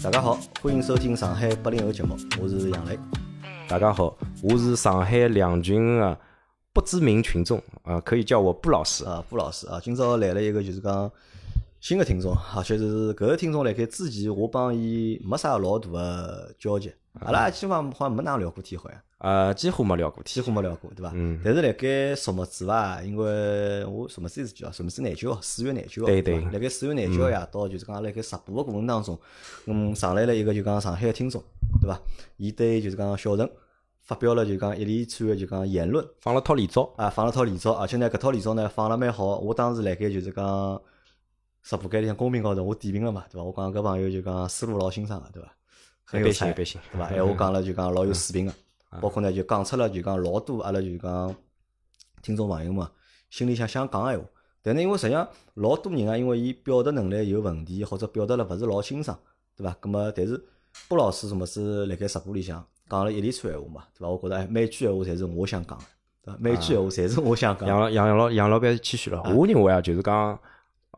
大家好，欢迎收听上海八零后节目，我是杨磊。大家好，我是上海两群的不知名群众啊，可以叫我布老师。啊，布老师啊，今朝来了一个就是讲新的听众，而且是搿个听众辣盖之前我帮伊没啥老大个交集，阿拉基本上好像没哪能聊过天好像，呃，几乎没聊过。几乎没聊过，对伐？嗯但是辣盖数目字伐，因为我数目字是几号？数目字廿九号，四月廿九号，对对。辣盖四月廿九号夜到，就是讲辣盖直播个过程当中，嗯，上来了一个就讲上海个听众，对伐？伊对就是讲小陈发表了就讲一连串个就讲言论。放了套连招，啊，放了套连招，而且呢，搿套连招呢放了蛮好。我当时辣盖就是讲直播间里向公屏高头，我点评了嘛，对伐？我讲搿朋友就讲思路老欣赏个，对伐？很有才对伐？闲话讲了就讲老有水平个，啊包括呢就讲出了就讲老多阿拉就讲听众朋友嘛心里向想讲个闲话。但呢，因为实际上老多人啊，因为伊表达能力有问题，或者表达了勿是老清爽，对伐？咁么，但是布老师什么是辣盖直播里向讲了一连串闲话嘛，对伐？我觉着哎，每句闲话侪是我想讲个，对伐？每句闲话侪是我想讲的。杨老杨老杨老板谦虚了。我认为啊，就是讲，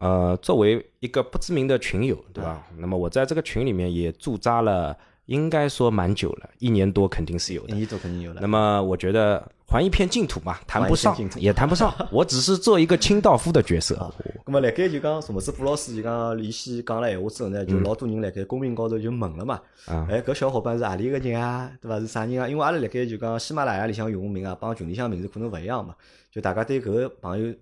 呃，作为一个不知名的群友，对吧？那么我在这个群里面也驻扎了，应该说蛮久了，一年多肯定是有的。一年多肯定有了那。么我觉得还一片净土嘛，谈不上也谈不上，我只是做一个清道夫的角色。那么，辣盖就讲什么是布老师就讲伊先讲了闲话之后呢，就老多人辣盖公屏高头就问了嘛。啊哎，搿小伙伴是何里个人啊？对伐？是啥人啊？因为阿拉辣盖就讲喜马拉雅里向用户名啊，帮群里向名字可能勿一样嘛。就大家对搿个朋友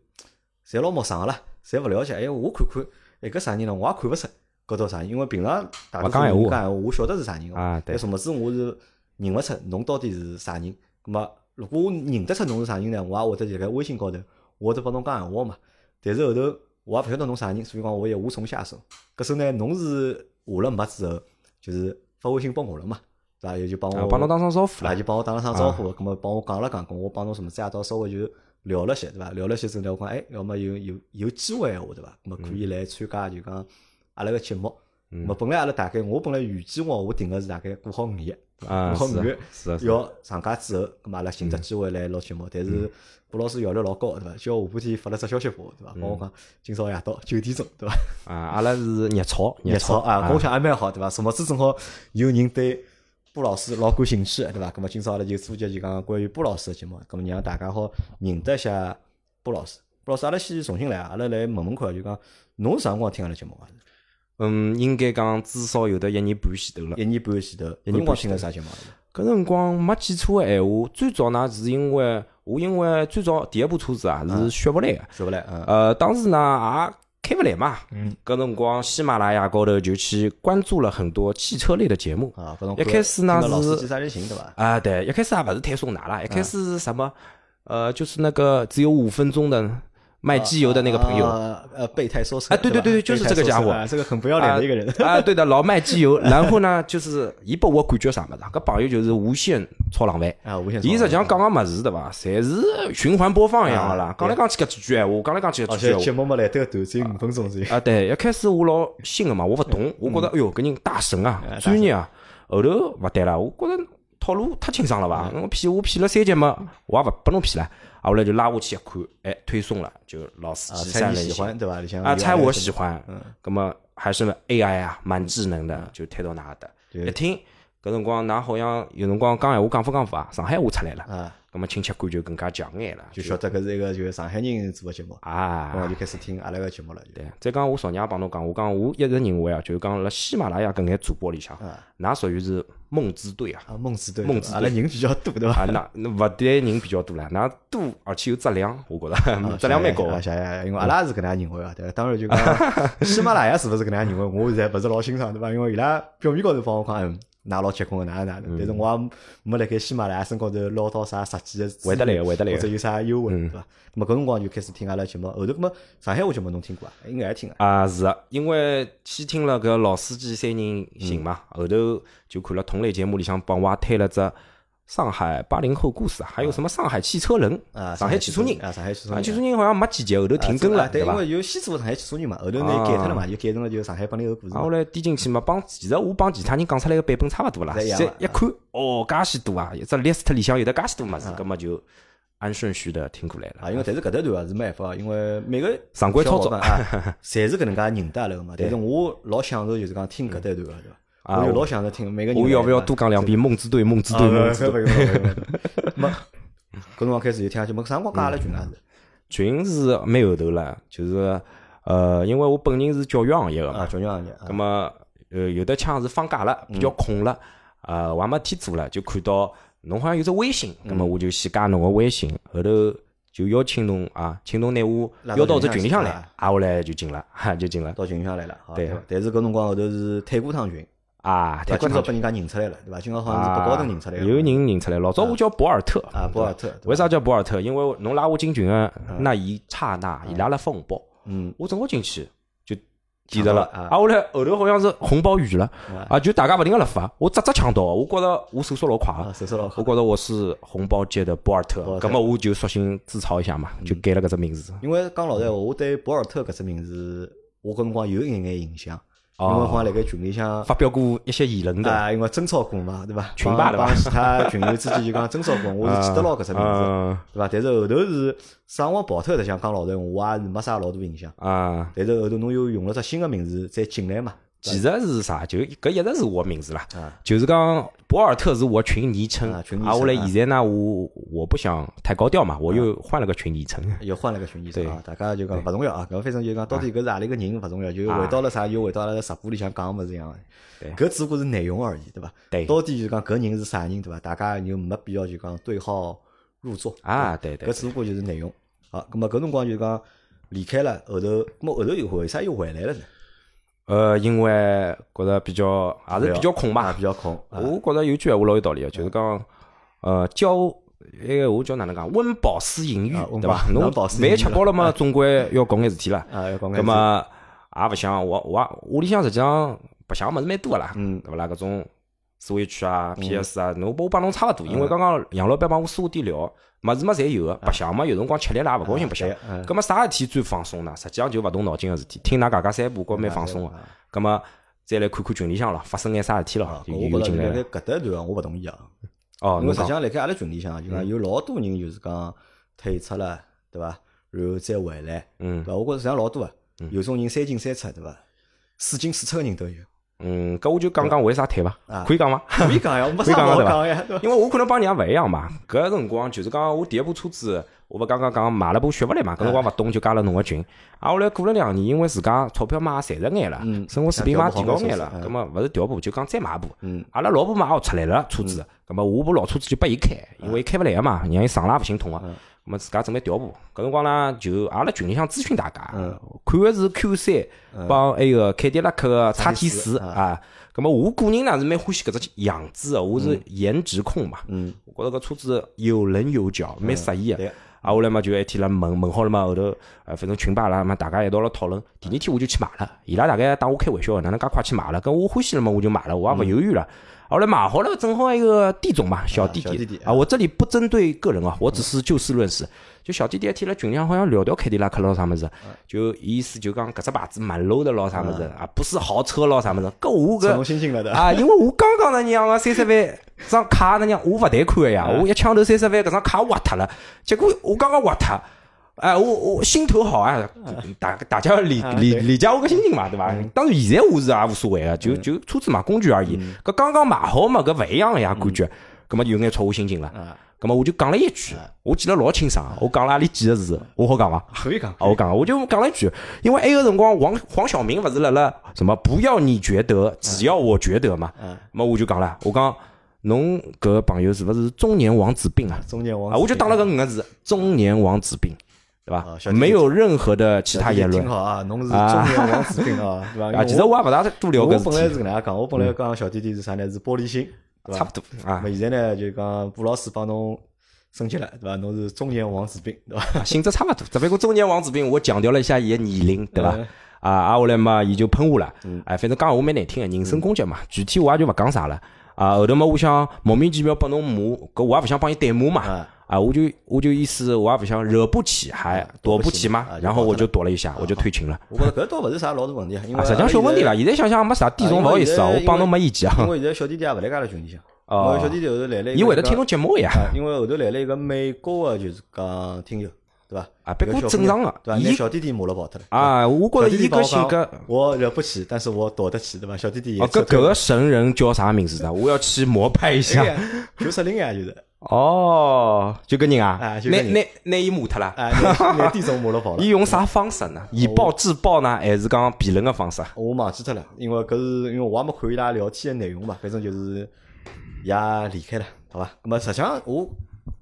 侪老陌生个啦，侪勿了解。哎，我看看，哎，搿啥人呢？我也看勿出搿到啥，因为平常大多数勿讲闲话人讲闲话，我晓得是啥人个啊对但什么事我是认勿出侬到底是啥人。咁么，如果我认得出侬是啥人呢，我也会得就辣微信高头，我会得帮侬讲闲话嘛。但是后头我也勿晓得侬啥人，所以讲我也无从下手。搿时候呢，侬是下了麦之后，就是发微信拨我了嘛，对伐？也就帮我啊帮侬打声招呼啊，了就帮我打了声招呼，咁么帮我讲了讲，咁我帮侬什么子夜到稍微就聊了些，对伐？聊了些之后呢，我讲哎，要么有有有机会闲话，对伐？咁么可以来参加就讲阿拉个节目。咁么本来阿拉大概我本来预计我我定个是大概过好五月，过好五月要上架之后，咁么阿拉寻只机会来录节目。但是布老师效率老高，对伐？叫下半天发了只消息拨我，对伐？帮我讲今朝夜到九点钟，对伐？啊，阿拉是热炒，热炒炒啊，跟我想还蛮好，对伐？什么子正好有人对布老师老感兴趣，对伐？咁么今朝阿拉就做节就讲关于布老师个节目，咁么让大家好认得一下布老师。布老师，阿拉先重新来，阿拉来问问看，就讲侬啥辰光听阿拉节目啊？嗯，应该讲至少有得一年半前头了。一年半前头，一年半前头啥节目啊？搿辰光没记错个闲话，最早呢是因为我因为最早第一部车子啊是雪佛兰个，说勿来，嗯，呃，当时呢也开勿来嘛，嗯，搿辰光喜马拉雅高头就去关注了很多汽车类的节目。啊，一开始呢是老司机三人行，对伐？啊，对，一开始也勿是推送拿啦，一开始嗯是什么？呃，就是那个只有五分钟的卖机油的那个朋友。啊呃，备胎说车，啊对对对对就是这个家伙这个很不要脸的一个人。啊，对的，老卖机油，然后呢，就是伊拨我感觉啥物事啊？搿朋友就是无限炒冷饭。啊，无限伊实际上讲个物事对伐，侪是循环播放一样个啦啊。讲来讲去搿几句闲话，讲来讲去搿几句闲节目没来得短，只有五分钟。啊，对，一开始我老信个嘛，我勿懂，我觉着哎哟，搿人大神啊，专业啊。后头勿对了，我觉着套路太清爽了吧？我骗我骗了三节嘛，我也勿拨侬骗了。啊，后来就拉下去一看，哎，推送了，就老司啊，机猜三人行你喜欢对伐？里向啊，猜我喜欢，嗯，那么还是 AI 啊，蛮智能的，就推到哪搭。一听搿辰光，㑚好像有辰光讲闲话讲法讲法啊，上海话出来了，啊，咁么亲切感就更加强眼了，就晓得搿是一个就是上海人做个节目，啊我。就开始听阿拉个节目了。就对，再讲我昨日也帮侬讲，我讲我一直认为啊，就是讲辣喜马拉雅搿眼主播里向，啊㑚属于是梦之队啊。啊，梦之队，梦之队阿拉人比较多对伐？啊，那那勿但人比较多了，㑚多而且有质量，我觉着 质量蛮高啊，谢谢，因为阿拉是搿能样认为啊，对伐？当然就讲 喜马拉雅是勿是搿能样认为，我现在勿是老欣赏，对伐？因为伊拉表面高头帮我讲，嗯，㑚老结棍个，哪能哪能，但是我也没辣盖喜马拉雅身高头捞到啥实际个，会得来个会得来个或者有啥优惠，对伐？那么搿辰光就开始听阿拉节目，后头搿么上海话节目侬听过啊？应该也听啊。啊，是啊，因为先听了搿老司机三人行嘛，后头就看了同类节目里向帮我也推了只上海八零后故事啊，还有什么上海汽车人啊，上海汽车人啊，上海汽车啊，人，汽车人好像没几集，后头停更了，啊对，吧因？为有先做上海汽车人嘛，后头呢改脱了嘛，就改成了就上海八零后故事后。来点进去嘛，帮其实我帮其他人讲出来个版本差勿多啦。侪一样的现在一看，哦，介许多啊，一只 list 里向有的介许多物事，葛么就按顺序的听过来啊，了。因为但是搿搭段啊是没办法，因为每个常规操作啊，侪是搿能介认得阿拉个嘛。但是我老享受就是讲听搿搭段个，对伐？啊我就老想着听每个人。我要不要多讲两遍梦之队？梦之啊？队，不梦之队。没，搿辰光开始就听下去，没啥辰光加了群啊是。群是蛮后头了，就是呃，因为我本人是教育行业个啊，嘛，教育行业。咁么呃有的腔是放假了，比较空了，啊，我还没天做了，就看到侬好像有只微信，咁么我就先加侬个微信，后头就邀请侬啊，请侬拿我邀到这群里向来，啊，我来就进了，哈，就进了。到群里向来了，对。但是搿辰光后头是退过趟群啊，今朝被人家认出来了，对伐？今朝好像是北高头认出来了。有人认出来，老早我叫博尔特。啊，博尔特。为啥叫博尔特？因为侬拉我进群个那一刹那，伊拉了风暴，嗯，我正好进去就记得了，啊，我来后头好像是红包雨了，啊，就大家勿停个辣发，我只只抢到，我觉着我手速老快，手速老快，我觉着我是红包界的博尔特，咁么我就索性自嘲一下嘛，就改了搿只名字。因为讲老实闲话，我对博尔特搿只名字，我搿辰光有一眼眼印象。因为好像辣盖群里向发表过一些言论的。啊，因为争吵过嘛，对伐？群霸对伐？其他群友之间就讲争吵过，我是 记得牢搿只名字，对伐？但是后头是啥辰光跑脱，实际上讲老实闲话，我也是没啥老大印象啊。但是后头侬又用了只新个名字再进来嘛。其实是啥？就搿一直是我名字啦，啊、就是讲博尔特是我群昵称啊。群昵称。啊，我来现在呢，我我不想太高调嘛，我又换了个群昵称。又换了个群昵称啊！大家就讲勿重要啊，搿反正就讲到底搿是阿里个人勿重要，就回到了啥，又回到了直播里向讲物事一样对，搿只不过是内容而已，对伐？对。到底就讲搿人是啥人，对伐？大家就没必要就讲对号入座啊！对对。搿只不过就是内容。好，葛末搿辰光就讲离开了，后头，葛末后头又为啥又回来了呢？呃，因为觉着比较还是比较空嘛，比较空。我觉着有句闲话老有道理个，就是讲，呃，教那个我叫哪能讲，温饱思淫欲，对伐？侬饭吃饱了嘛，总归要搞眼事体啦。啊，要搞眼。葛么也勿想，我我屋里向实际上白相物事蛮多个啦，嗯，对勿啦？搿种 Switch 啊、PS 啊，侬我帮侬差勿多，因为刚刚杨老板帮我梳点料。物事么，侪有个，白相嘛，有辰光吃力啦，勿高兴白相。葛么啥事体最放松呢？实际上就勿动脑筋个事体，听㑚家家三胡，觉蛮放松个。葛么再来看看群里向咯，发生眼啥事体咯，就有进来。搿搭段我勿同意啊。哦，因为实际上辣盖阿拉群里向，就讲有老多人就是讲退出了，对伐？然后再回来，嗯，对伐？我觉着实际上老多啊，有种人三进三出，对伐？四进四出个人都有。嗯，搿我就讲讲为啥退伐？可以讲伐？可以讲呀，没啥好讲呀。因为我可能帮人家勿一样嘛。搿辰光就是讲我第一部车子，我勿刚刚讲买了部雪佛兰嘛，搿辰光勿懂就加了侬个群。啊，后来过了两年，因为自家钞票嘛赚着眼了，生活水平嘛提高眼了，葛末勿是调部就讲再买部。阿拉老婆嘛也出来了车子，葛末我部老车子就拨伊开，因为伊开勿来个嘛，让伊上了勿心痛个。咁么自家准备调部，搿辰光呢就阿拉群里向咨询大家，看个是 Q 三帮埃个凯迪拉克个叉 T 四啊。咁么我个人呢是蛮欢喜搿只样子个，我是颜值控嘛。嗯，我觉着搿车子有棱有角，蛮适意个。啊，后来嘛就一天了问问好了嘛，后头呃反正群吧啦嘛，大家一道辣讨论。第二天我就去买了，伊拉大概当我开玩笑，哪能介快去买了？搿我欢喜了嘛，我就买了，我也勿犹豫了。后来买好了，正好一个弟总嘛，小弟弟啊，我这里不针对个人啊，我只是就事论事。就小弟弟一天辣群里向好像聊聊凯迪拉克咯啥么子，就意思就讲搿只牌子蛮 low 的咯啥么子啊，不是豪车咯啥么子。搿我搿啊，因为我刚刚那娘个三十万张卡那娘我勿贷款个呀，我一抢头三十万搿张卡挖脱了，结果我刚刚挖脱。哎，我我心头好啊，大大家理理理解我个心情嘛，对伐？当然现在我是也无所谓个，就就车子嘛，工具而已。搿刚刚买好嘛，搿勿一样个呀，感觉。葛末有眼戳我心情了。葛末我就讲了一句，我记得老清爽，我讲了阿里几个字，我好讲伐？可以讲。我讲，我就讲了一句，因为埃个辰光黄黄晓明勿是辣辣什么不要你觉得，只要我觉得嘛。嗯。么我就讲了，我讲侬搿个朋友是勿是中年王子病啊？中年王。啊，我就打了搿五个字，中年王子病。对吧？没有任何的其他言论。挺好啊，侬是中年王子病啊，对吧？啊，其实我也勿大多聊搿我本来是搿能样讲，我本来讲小弟弟是啥呢？是玻璃心，差不多啊。那现在呢，就讲布老师帮侬升级了，对吧？侬是中年王子病，对吧？性质差不多，只不过中年王子病，我强调了一下伊个年龄，对吧？啊，啊，后来嘛，伊就喷我了。哎，反正讲话蛮难听个，人身攻击嘛。具体我也就勿讲啥了。啊，后头嘛，我想莫名其妙拨侬骂，搿我也勿想帮伊对骂嘛。啊，我就我就意思，我也不想惹不起，还躲不起嘛，然后我就躲了一下，我就退群了。我觉着搿倒勿是啥老大问题，因为实际上小问题了。现在想想没啥，弟总勿好意思啊，我帮侬没意见啊。因为现在小弟弟也勿来家了群里向，哦，小弟弟后头来了，伊会得听侬节目呀。因为后头来了一个美国个，就是讲听友，对伐？啊，不过正常个对伐？拿伊小弟弟骂了跑脱了。啊，我觉着伊搿性格。我惹不起，但是我躲得起，对伐？小弟弟也哦，搿搿个神人叫啥名字的？我要去膜拜一下。九十零呀，就是哦，就搿人啊，拿拿拿伊骂脱了。啊，拿拿弟总骂了跑了 伊。用啥方式呢？以暴制暴呢，还是讲辩论个方式？我忘记脱了，因为搿是因为我也没看伊拉聊天的内容嘛，反正就是也离开了，好伐？那么实际上我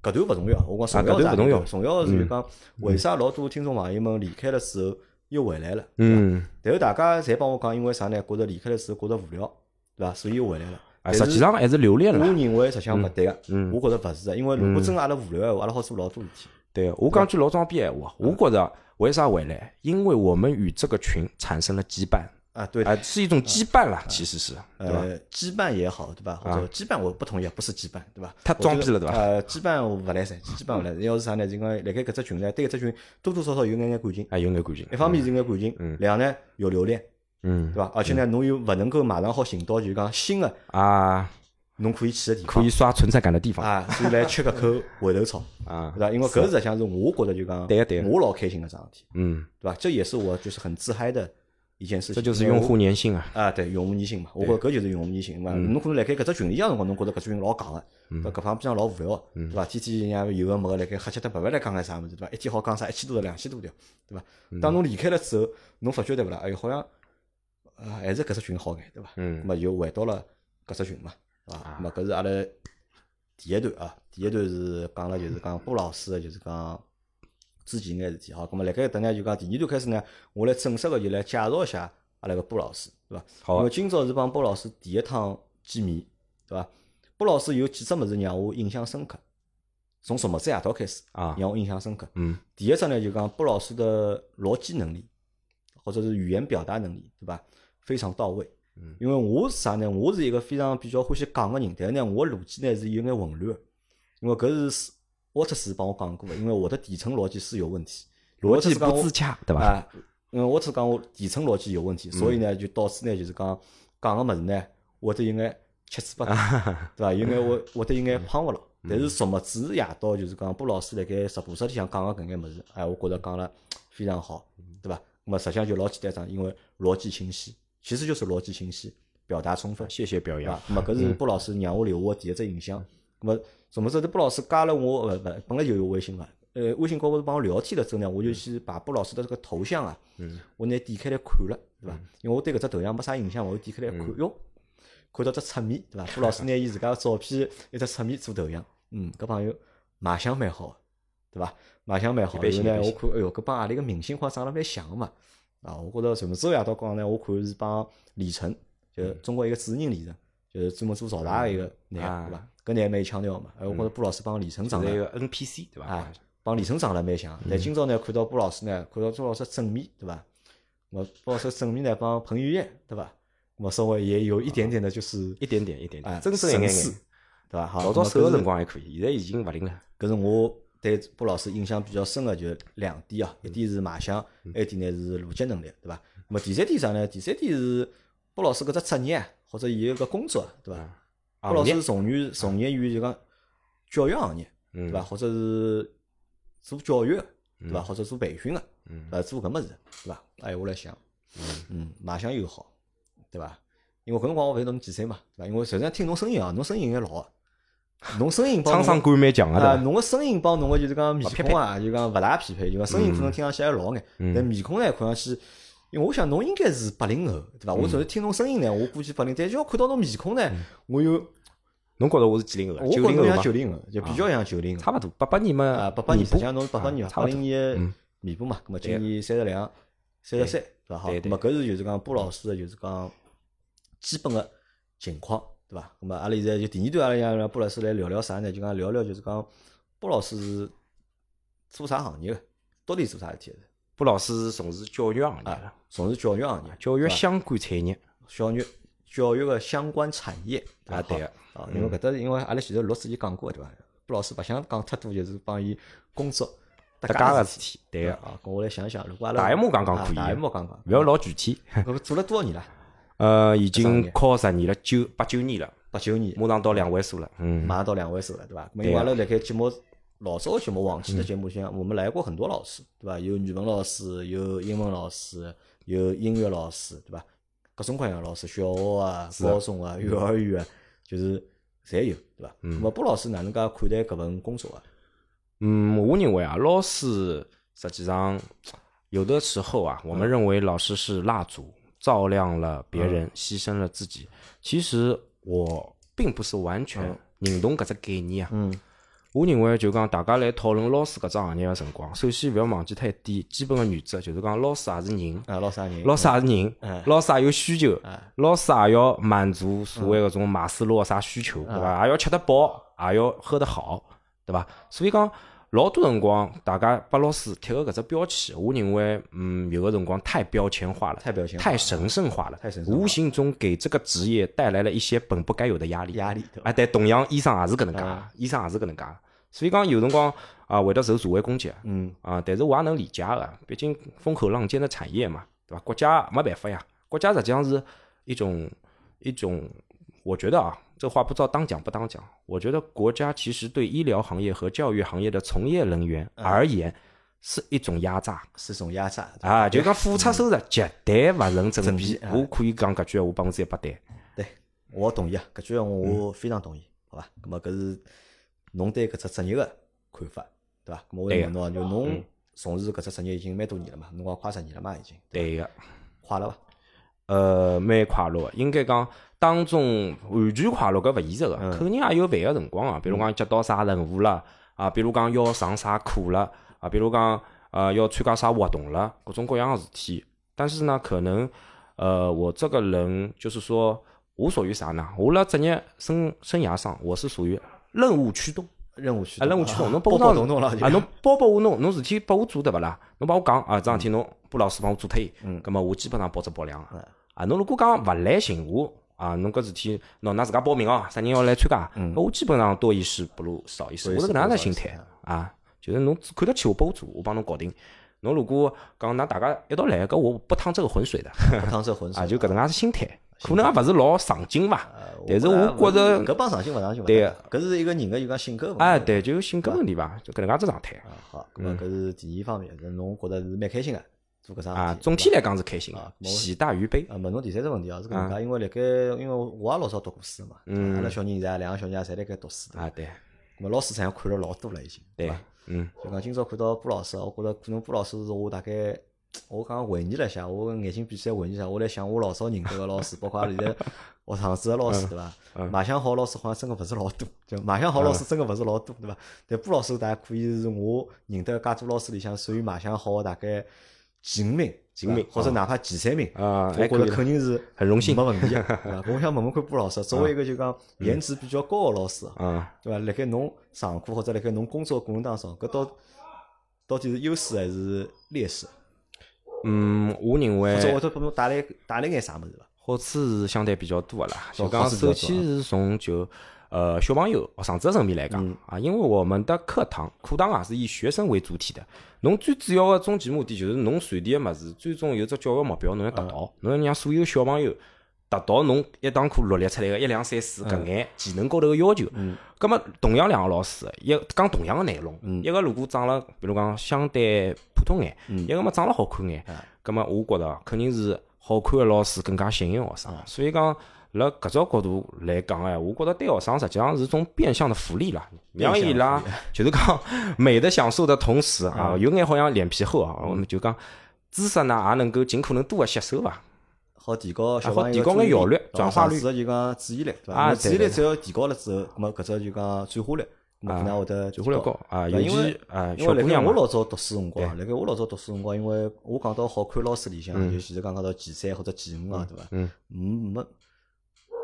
搿段勿重要，我讲重要勿重要重要的是就讲为啥老多听众朋友们离开了之后又回来了？嗯，但是大家侪帮我讲，因为啥呢？觉着离开了之后觉着无聊，对伐？所以又回来了。啊，实际上还是留恋了我了。认为实际上勿对个，嗯我觉着勿是的，因为如果真个阿拉无聊个闲话，阿拉好做老多事体。对，我讲句老装逼闲话，我觉着为啥回来？因为我们与这个群产生了羁绊，啊，对，啊，是一种羁绊啦，其实是，对吧？呃，羁绊也好，对吧？或者羁绊我不同意，不是羁绊，对吧？太我觉得装逼了对吧呃，羁绊我勿来噻，羁绊勿来三。要是啥呢？就讲辣盖搿只群呢，对搿只群多多少少有眼眼感情。啊，有眼感情一。方面是有眼感情，两呢有留恋，嗯对伐？而且呢，侬又勿能够马上好寻到，就是讲新的啊，侬可以去的地方可以刷存在感的地方啊，所以来吃搿口 回头草，啊对，伐？因为搿实际上是我觉得就讲，对对我老开心个桩事体，嗯，对伐？这也是我就是很自嗨的一件事情。这就是用户粘性啊。啊，对，用户粘性嘛，我觉着搿就是用户粘性嘛。侬可能辣盖搿只群里向辰光，侬觉着搿只群老戆个，搿搿方面上老无聊个，对伐？天天人家有个没个辣盖瞎七搭八八来讲个啥物事，对伐？一天好讲啥一千多条、两千多条，对伐？当侬离开了之后，侬发觉对勿啦？哎哟，好像呃还是搿只群好眼，对伐？嗯咁么就回到了搿只群嘛，对伐？咁么搿是阿拉第一段啊，第一段是讲了就是讲布老师个就是讲之前眼事体，好，咁么辣盖等呢就讲第二段开始呢，我来正式个就来介绍一下阿拉个波老师，对伐？好啊因为今朝是帮波老师第一趟见面，对伐？波老师有几只物事让我印象深刻，从昨么子夜到开始啊让我印象深刻。嗯第一只呢就讲波老师的逻辑能力，或者是语言表达能力，对伐？非常到位。嗯因为我是啥呢？我是一个非常比较欢喜讲个人，但是呢，我逻辑呢是有眼混乱的，因为搿是沃特斯帮我讲过的，因为我的底层逻辑是有问题，逻辑沃特斯讲我不自洽，对吧？啊，因为我只讲我底层逻辑有问题，所以呢就导致呢就是讲讲个物事呢会得有眼七嘴八舌，对伐？有眼会会得有眼胖勿牢。但是昨么子夜到就是讲布老师辣盖直播室里向讲个搿眼物事，哎，我觉着讲了非常好，对伐？那么实际上就老简单讲，因为逻辑清晰，其实就是逻辑清晰，表达充分。谢谢表扬对伐。？那么搿是布老师让我留下的第一只印象。那么什么时候布老师加了我，勿，勿本来就有微信个，呃，微信高头帮我聊天了之后呢，我就去把布老师的这个头像啊，我拿点开来看了，对伐？因为我对搿只头像没啥印象，我就点开来看，哟，看到只侧面，对伐？布老师拿伊自家个照片一只侧面做头像，嗯，搿朋友卖相蛮好的，对伐？卖相蛮好的。一般然后呢，我看，哎哟，搿帮阿里个明星好像长得蛮像个嘛。啊，我觉着什么时候夜到讲呢？我看是帮李晨，就是中国一个主持人李晨，就是专门做潮牌个一个男对伐？搿男蛮有腔调嘛。哎，我觉着布老师帮李晨长得是一个 NPC，对伐啊？，帮李晨长了蛮像。但今朝呢，看到布老师呢，看到朱老师正面，对伐？我布老师正面呢帮彭于晏，对伐？我稍微也有一点点的就是一点点，一点啊，点，真正一眼神似眼。对伐？好，老早瘦个辰光还可以，现在已经勿灵了。搿是我对布老师印象比较深个就两点啊，一点是卖相，还有一点呢是逻辑能力，对伐？那么第三点啥呢？第三点是布老师搿只职业啊，或者伊有个工作，对伐？布老师从业从业于就讲教育行业，对伐？或者是做教育的，对伐？或者做培训个，呃，做搿物事，对伐？哎，我来想，嗯，卖相又好，对伐？因为搿辰光我勿晓得侬几岁嘛，对伐？因为实际上听侬声音啊，侬声音应该老个，侬声音沧桑感蛮强个。侬个声音帮侬个就是讲面匹孔啊，就讲勿大匹配，就讲声音可能听上去还老眼，但面孔呢看上去，因为我想侬应该是八零后，对伐？我只是听侬声音呢，我估计八零，但是要看到侬面孔呢，我又侬觉着我是几零后九零后嘛？像九零后，就比较像九零后差勿多，八八年嘛。啊，八八年，实际上侬是八八年嘛，八。零年的面部嘛，咁么今年三十两、三十三，对伐？好，咁么搿是就是讲波老师的就是讲基本个情况，对伐？咁么阿拉现在就第二段，阿拉让让布老师来聊聊啥呢？就讲聊聊就是讲波老师是做啥行业个？到底做啥事体个？布老师是从事教育行业从事教育行业，教育相关产业教育教育个相关产业啊，对个个。啊，因为搿搭因为阿拉前头录之前讲过对伐？布老师勿想讲太多，就是帮伊工作搭搭界个事事体，对个。啊，跟我来想想，如果阿拉大一模讲讲可以啊大一模讲讲，勿要老具体。搿做了多少年了？呃，已经年考十年了，九八九年了，八九年，马上到两位数了。嗯，马上到两位数了，对伐？因为阿拉辣盖节目老早个节目往期的节目，像我们来过很多老师，对伐？有语文老师，有英文老师，有音乐老师，对伐？各种各样老师，小学啊、高中啊、幼儿园啊，就是侪有，对伐？那么，布老师哪能介看待搿份工作啊？嗯，我认为啊，老师实际上有的时候啊，我们认为老师是蜡烛，照亮了别人，牺牲了自己。其实我并不是完全认同搿只概念啊。嗯。我认为就讲大家来讨论老师搿只行业个辰光，首先勿要忘记脱一点基本个原则，就是讲老师也是人，啊，老师也人，老师也是人，老师也有需求，老师也要满足所谓搿种马斯洛啥需求，对伐？也要吃得饱，也要喝得好，对伐？所以讲老多辰光，大家把老师贴个搿只标签，我认为，嗯，有个辰光太标签化了，太标签，太神圣化了，太神圣，无形中给这个职业带来了一些本不该有的压力，压力。哎，但同样，医生也是搿能介，医生也是搿能介。所以讲有辰光啊，会得受社会攻击，嗯啊，但是我也能理解个，毕竟风口浪尖的产业嘛，对伐？国家没办法呀，国家实际上是一种一种，我觉得啊，这话不知道当讲不当讲。我觉得国家其实对医疗行业和教育行业的从业人员而言是一种压榨，是一种压榨啊，就讲付出收入绝对勿成正比。我可以讲搿句闲话百分之一百对。对，我同意啊，搿句闲话我非常同意，好吧？那么搿是。侬对搿只职业个看法，对伐？咾我问侬，就侬从事搿只职业已经蛮多年了嘛？侬讲快十年了嘛？已经。对个，快乐伐？呃，蛮快乐个，应该讲当中完全快乐搿勿现实个，肯定也有烦个辰光啊。比如讲接到啥任务了啊，比如讲要上啥课了啊，比如讲呃要参加啥活动了，各种各样个事体。但是呢，可能呃我这个人就是说，我属于啥呢？我辣职业生生涯上，我是属于。任务驱动，任务驱动，任务驱动，侬包包弄弄了啊！侬包包我弄，侬事体拨我做对勿啦？侬帮我讲啊，桩事体侬布老师帮我做脱伊，嗯，葛末我基本上保质保量啊。侬如果讲勿来寻我啊，侬搿事体侬㑚自家报名哦，啥人要来参加？嗯，我基本上多一事不如少一事，我是搿能介的心态啊。就是侬看得起我拨我做，我帮侬搞定。侬如果讲㑚大家一道来，搿我不趟这个浑水的，不趟这浑水啊，就搿能样子心态。可能也勿是老上进伐，但是我觉着搿帮上进勿上进对个，搿是一个人个就讲性格问题。哎，对，就性格问题伐，就搿能介只状态。好，搿么搿是第一方面，是侬觉着是蛮开心个，做搿桩啊，总体来讲是开心个，喜大于悲。啊，问侬第三只问题哦，是搿能介，因为辣盖，因为我也老早读过书嘛，阿拉小人现在两个小人也侪辣盖读书啊，对。咾么老师实际上看了老多了已经，对，嗯。就讲今朝看到布老师，我觉着可能布老师是我大概。我刚刚回忆了一下，我眼睛闭起来回忆一下，我来想我老早认得个老师，包括阿现在学堂子个老师，对伐？卖相好老师好像真个勿是老多，就卖相好老师真个勿是老多，对伐？但布老师大家可以是我认得介多老师里向属于卖相好个大概前五名，前五名，或者哪怕前三名，啊，我觉着肯定是很荣幸，没问题个。我想问问看布老师，作为一个就讲颜值比较高个老师，啊，对伐？辣盖侬上课或者辣盖侬工作过程当中，搿到到底是优势还是劣势？嗯，我认为，或者我头拨侬带来带来眼啥物事伐？好处是相对比较多个啦。就讲首先是从就呃小朋友学生子层面来讲啊，因为我们的课堂课堂啊是以学生为主体的。侬最主要个终极目的就是侬传递个物事，最终有只教育目标侬要达到，侬要让所有小朋友。达到侬一堂课罗列出来个一两三四搿眼技能高头个要求，咁么同样两个老师，一讲同样个内容，一个如果长了，比如讲相对普通眼，一个么长了好看眼，咁么我觉着肯定是好看个老师更加吸引学生。所以讲，辣搿只角度来讲哎，我觉着对学生实际上是种变相的福利啦，让伊拉就是讲 美的享受的同时啊，有眼好像脸皮厚啊，我们就讲知识呢也能够尽可能多个吸收伐。好提高小朋友个效率、转化率，就讲注意力，对伐？注意力只要提高了之后，咁么搿只就讲转化率，咁可能会得转化率高啊。因为啊，因为辣盖我老早读书辰光，辣盖我老早读书辰光，因为我讲到好看老师里向，就其实刚讲到前三或者前五啊，对伐？嗯。没，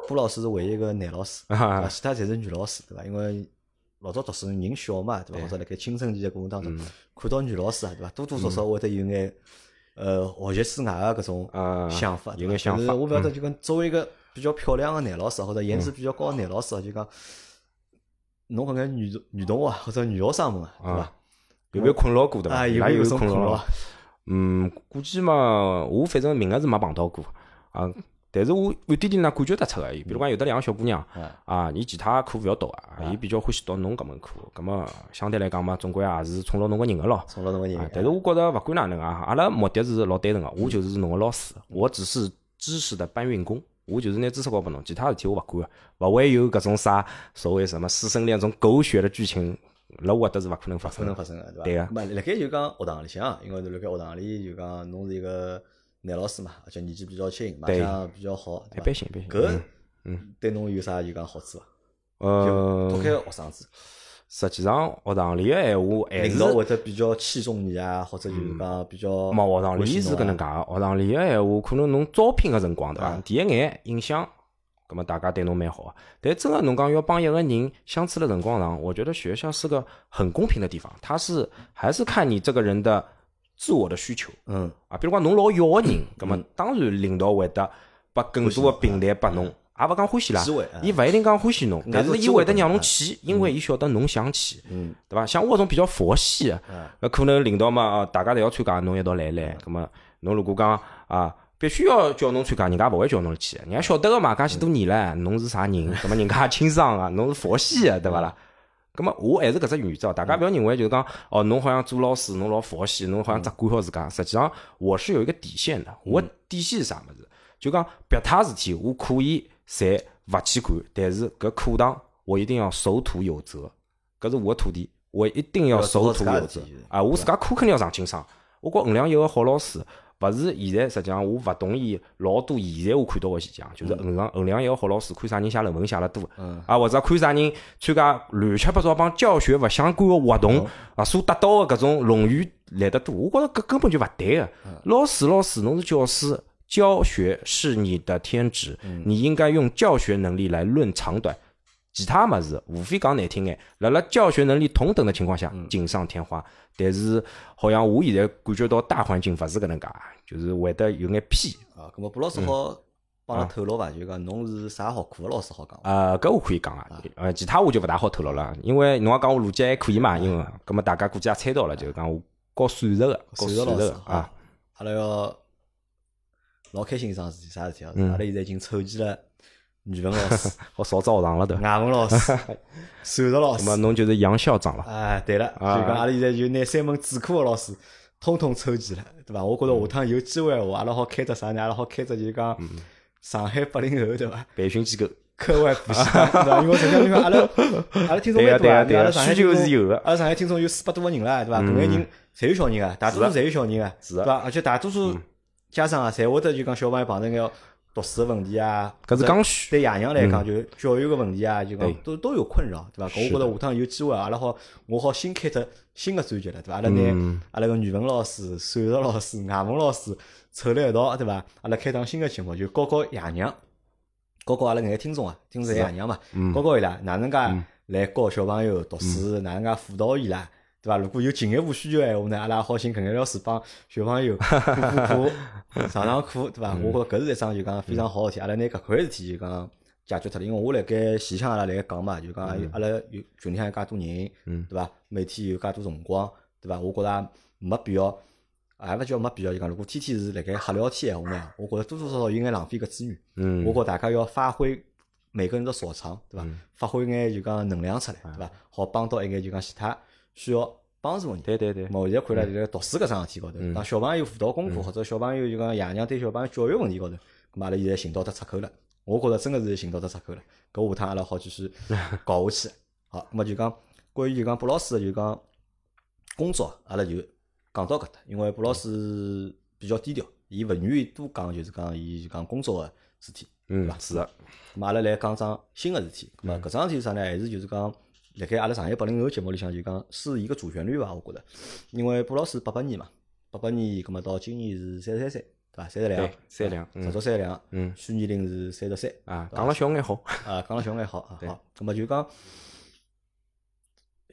布老师是唯一一个男老师，啊，其他侪是女老师，对伐？因为老早读书人小嘛，对伐？或者辣盖青春期个过程当中，看到女老师啊，对伐？多多少少会得有眼。呃，学习之外个搿种想法，有个想法。我勿晓得，就跟作为一个比较漂亮个男老师，或者颜值比较高个男老师，就讲侬搿眼女女同学或者女学生们，对伐？有没有困扰过的？啊，有没有困扰？嗯，估计嘛，我反正名额是没碰到过啊。但是我暗点点呢感觉得出个，比如讲有的两个小姑娘嗯啊，伊其他课勿要读啊，伊比较欢喜读侬搿门课，葛么相对来讲嘛，总归也是宠牢侬个人个咯。冲了侬个人啊，，但是我觉着勿管哪能啊，阿拉目的是老单纯个，我就是侬个老师，我只是知识的搬运工，我就是拿知识教拨侬，其他事体我勿管个，勿会有搿种啥所谓什么师生恋种狗血的剧情，辣我搿搭是勿可能发生，勿可。能发生个，对伐？对个咁么，辣盖就讲学堂里向，因为辣盖学堂里就讲侬是一个男老师嘛，而且年纪比较轻，卖对相比较好，一般？性，一般性。搿嗯对侬有啥就讲好处伐？呃脱，开学生子，实际上学堂里个闲话还是领导会得比较器重你啊，或者就是讲比较冇，学堂里是搿能介，个，学堂里个闲话，可能侬招聘个辰光对伐啊？第一眼印象，葛么大家对侬蛮好个。但真个侬讲要帮一个人相处的辰光长，我觉得学校是个很公平的地方，它是还是看你这个人的自我的需求嗯，啊。比如讲侬老要个人，葛么当然领导会得拨更多个平台拨侬，也勿讲欢喜啦伊勿一定讲欢喜侬，但是伊会得让侬嗯去，因为伊晓得侬想去。嗯，对伐？像我这种比较佛系的，那可能领导嘛，啊大家侪要参加，侬一道来来。咁么，侬如果讲啊，必须要叫侬参加，人家勿会叫侬去，人家晓得个嘛，介许多年了，侬是啥人？那么人家 清爽个，侬是佛系个，对伐啦？咁么我还是搿只原则，大家勿要认为就是讲哦，侬好像做老师，侬老佛系，侬好像只管好自家。实际上我是有一个底线的，我底线是啥物事？就讲别他事体，我可以侪勿去管，但是搿课堂我一定要守土有责，搿是我的土地，我一定要守土有责啊！我自家课肯定要上清爽。我觉衡量一个好老师，勿是现在实际上我勿同意老多现在我看到个现象，就是衡量衡量一个好老师，看啥人写论文写了多，嗯啊或者看啥人参加乱七八糟帮教学勿相关个活动啊，所得到个搿种荣誉来得多，我觉着搿根本就勿对个。老师老师，侬是教师。教学是你的天职，你应该用教学能力来论长短。其他物事无非讲难听眼，辣辣教学能力同等的情况下，锦上添花。但是好像我现在感觉到大环境勿是搿能介，就是会得有眼偏。啊，咁么布老师好帮阿拉透露伐？就讲侬是啥学科个老师好讲伐？呃，搿我可以讲啊，呃，其他我就勿大好透露了，因为侬要讲我逻辑还可以嘛，因为搿么大家估计也猜到了，就是讲我教数学个，教数数学个啊，，阿拉要老开心一桩事体，啥事体啊？嗯阿拉现在已经凑齐了语文老师、好少澡堂了都。外文老师、数学老师那么。侬就是杨校长了，哎，对了，就啊讲阿拉现在就拿三门主课个老师统统抽齐了，对伐？我觉着下趟有机会闲话，阿拉好开只啥呢？阿拉好开只就是讲嗯上海八零后，对伐？培训机构。课外补习，对伐？因为实际上就讲阿拉阿拉听众蛮多 阿拉上海是有的阿拉上海听众有四百多个人了，对伐？搿眼人侪有小人啊，大多数侪有小人啊，是伐？而且大多数家长啊，侪会得就讲小朋友碰着眼读书个问题啊，搿是刚需。对爷娘来讲，就教育个问题啊，就讲都都有困扰，对伐？搿我觉着下趟有机会，阿拉好，我好新开只新个专辑了，对伐？阿拉拿阿拉个语文老师、数学老师、外文老师凑辣一道，对伐？阿拉开档新个节目，就教教爷娘，教教阿拉搿眼听众啊，听众是爷娘嘛，教教伊拉哪能介来教小朋友读书，哪能介辅导伊拉。对伐？如果有进一步需求闲话呢，阿拉也好寻搿眼老师帮小朋友补补课、上上课，对伐？我觉着搿是一桩就讲非常好个事体，阿拉拿搿块事体就讲解决脱了。因为我辣盖前向阿拉辣盖讲嘛，就讲阿拉有群里向有介多人，对伐？每天有介多辰光，对伐？我觉着也没必要，也勿叫没必要，就讲如果天天是辣盖瞎聊天闲话呢，我觉着多多少少有眼浪费搿资源。嗯我觉大家要发挥每个人的所长，对伐？发挥眼就讲能量出来，对伐？好帮到一眼就讲其他需要帮助个人。对对对，咾我现在看了就在读书搿桩事体高头，讲小朋友辅导功课或者小朋友就讲爷娘对小朋友教育问题高头，咾阿拉现在寻到只出口了。我觉着真个是寻到只出口了。搿下趟阿拉好继续 搞下去。好，咾么就讲关于就讲卜老师的就讲工作，阿拉就讲到搿搭，因为卜老师比较低调，伊勿愿意多讲，就是讲伊就讲工作个事体。嗯，是的，咁嘛阿拉来讲桩新个事体。咁嘛搿桩事体是啥呢？还是就是讲，辣盖阿拉上海八零后节目里向就讲是一个主旋律伐？我觉着，因为卜老师八八年嘛，八八年，咁么到今年是三十三岁，对伐？三十两对，三两，实嗯足三十两，嗯虚年龄是三十三。啊，讲了小眼好，啊，讲了小眼好啊，好，咁么就讲，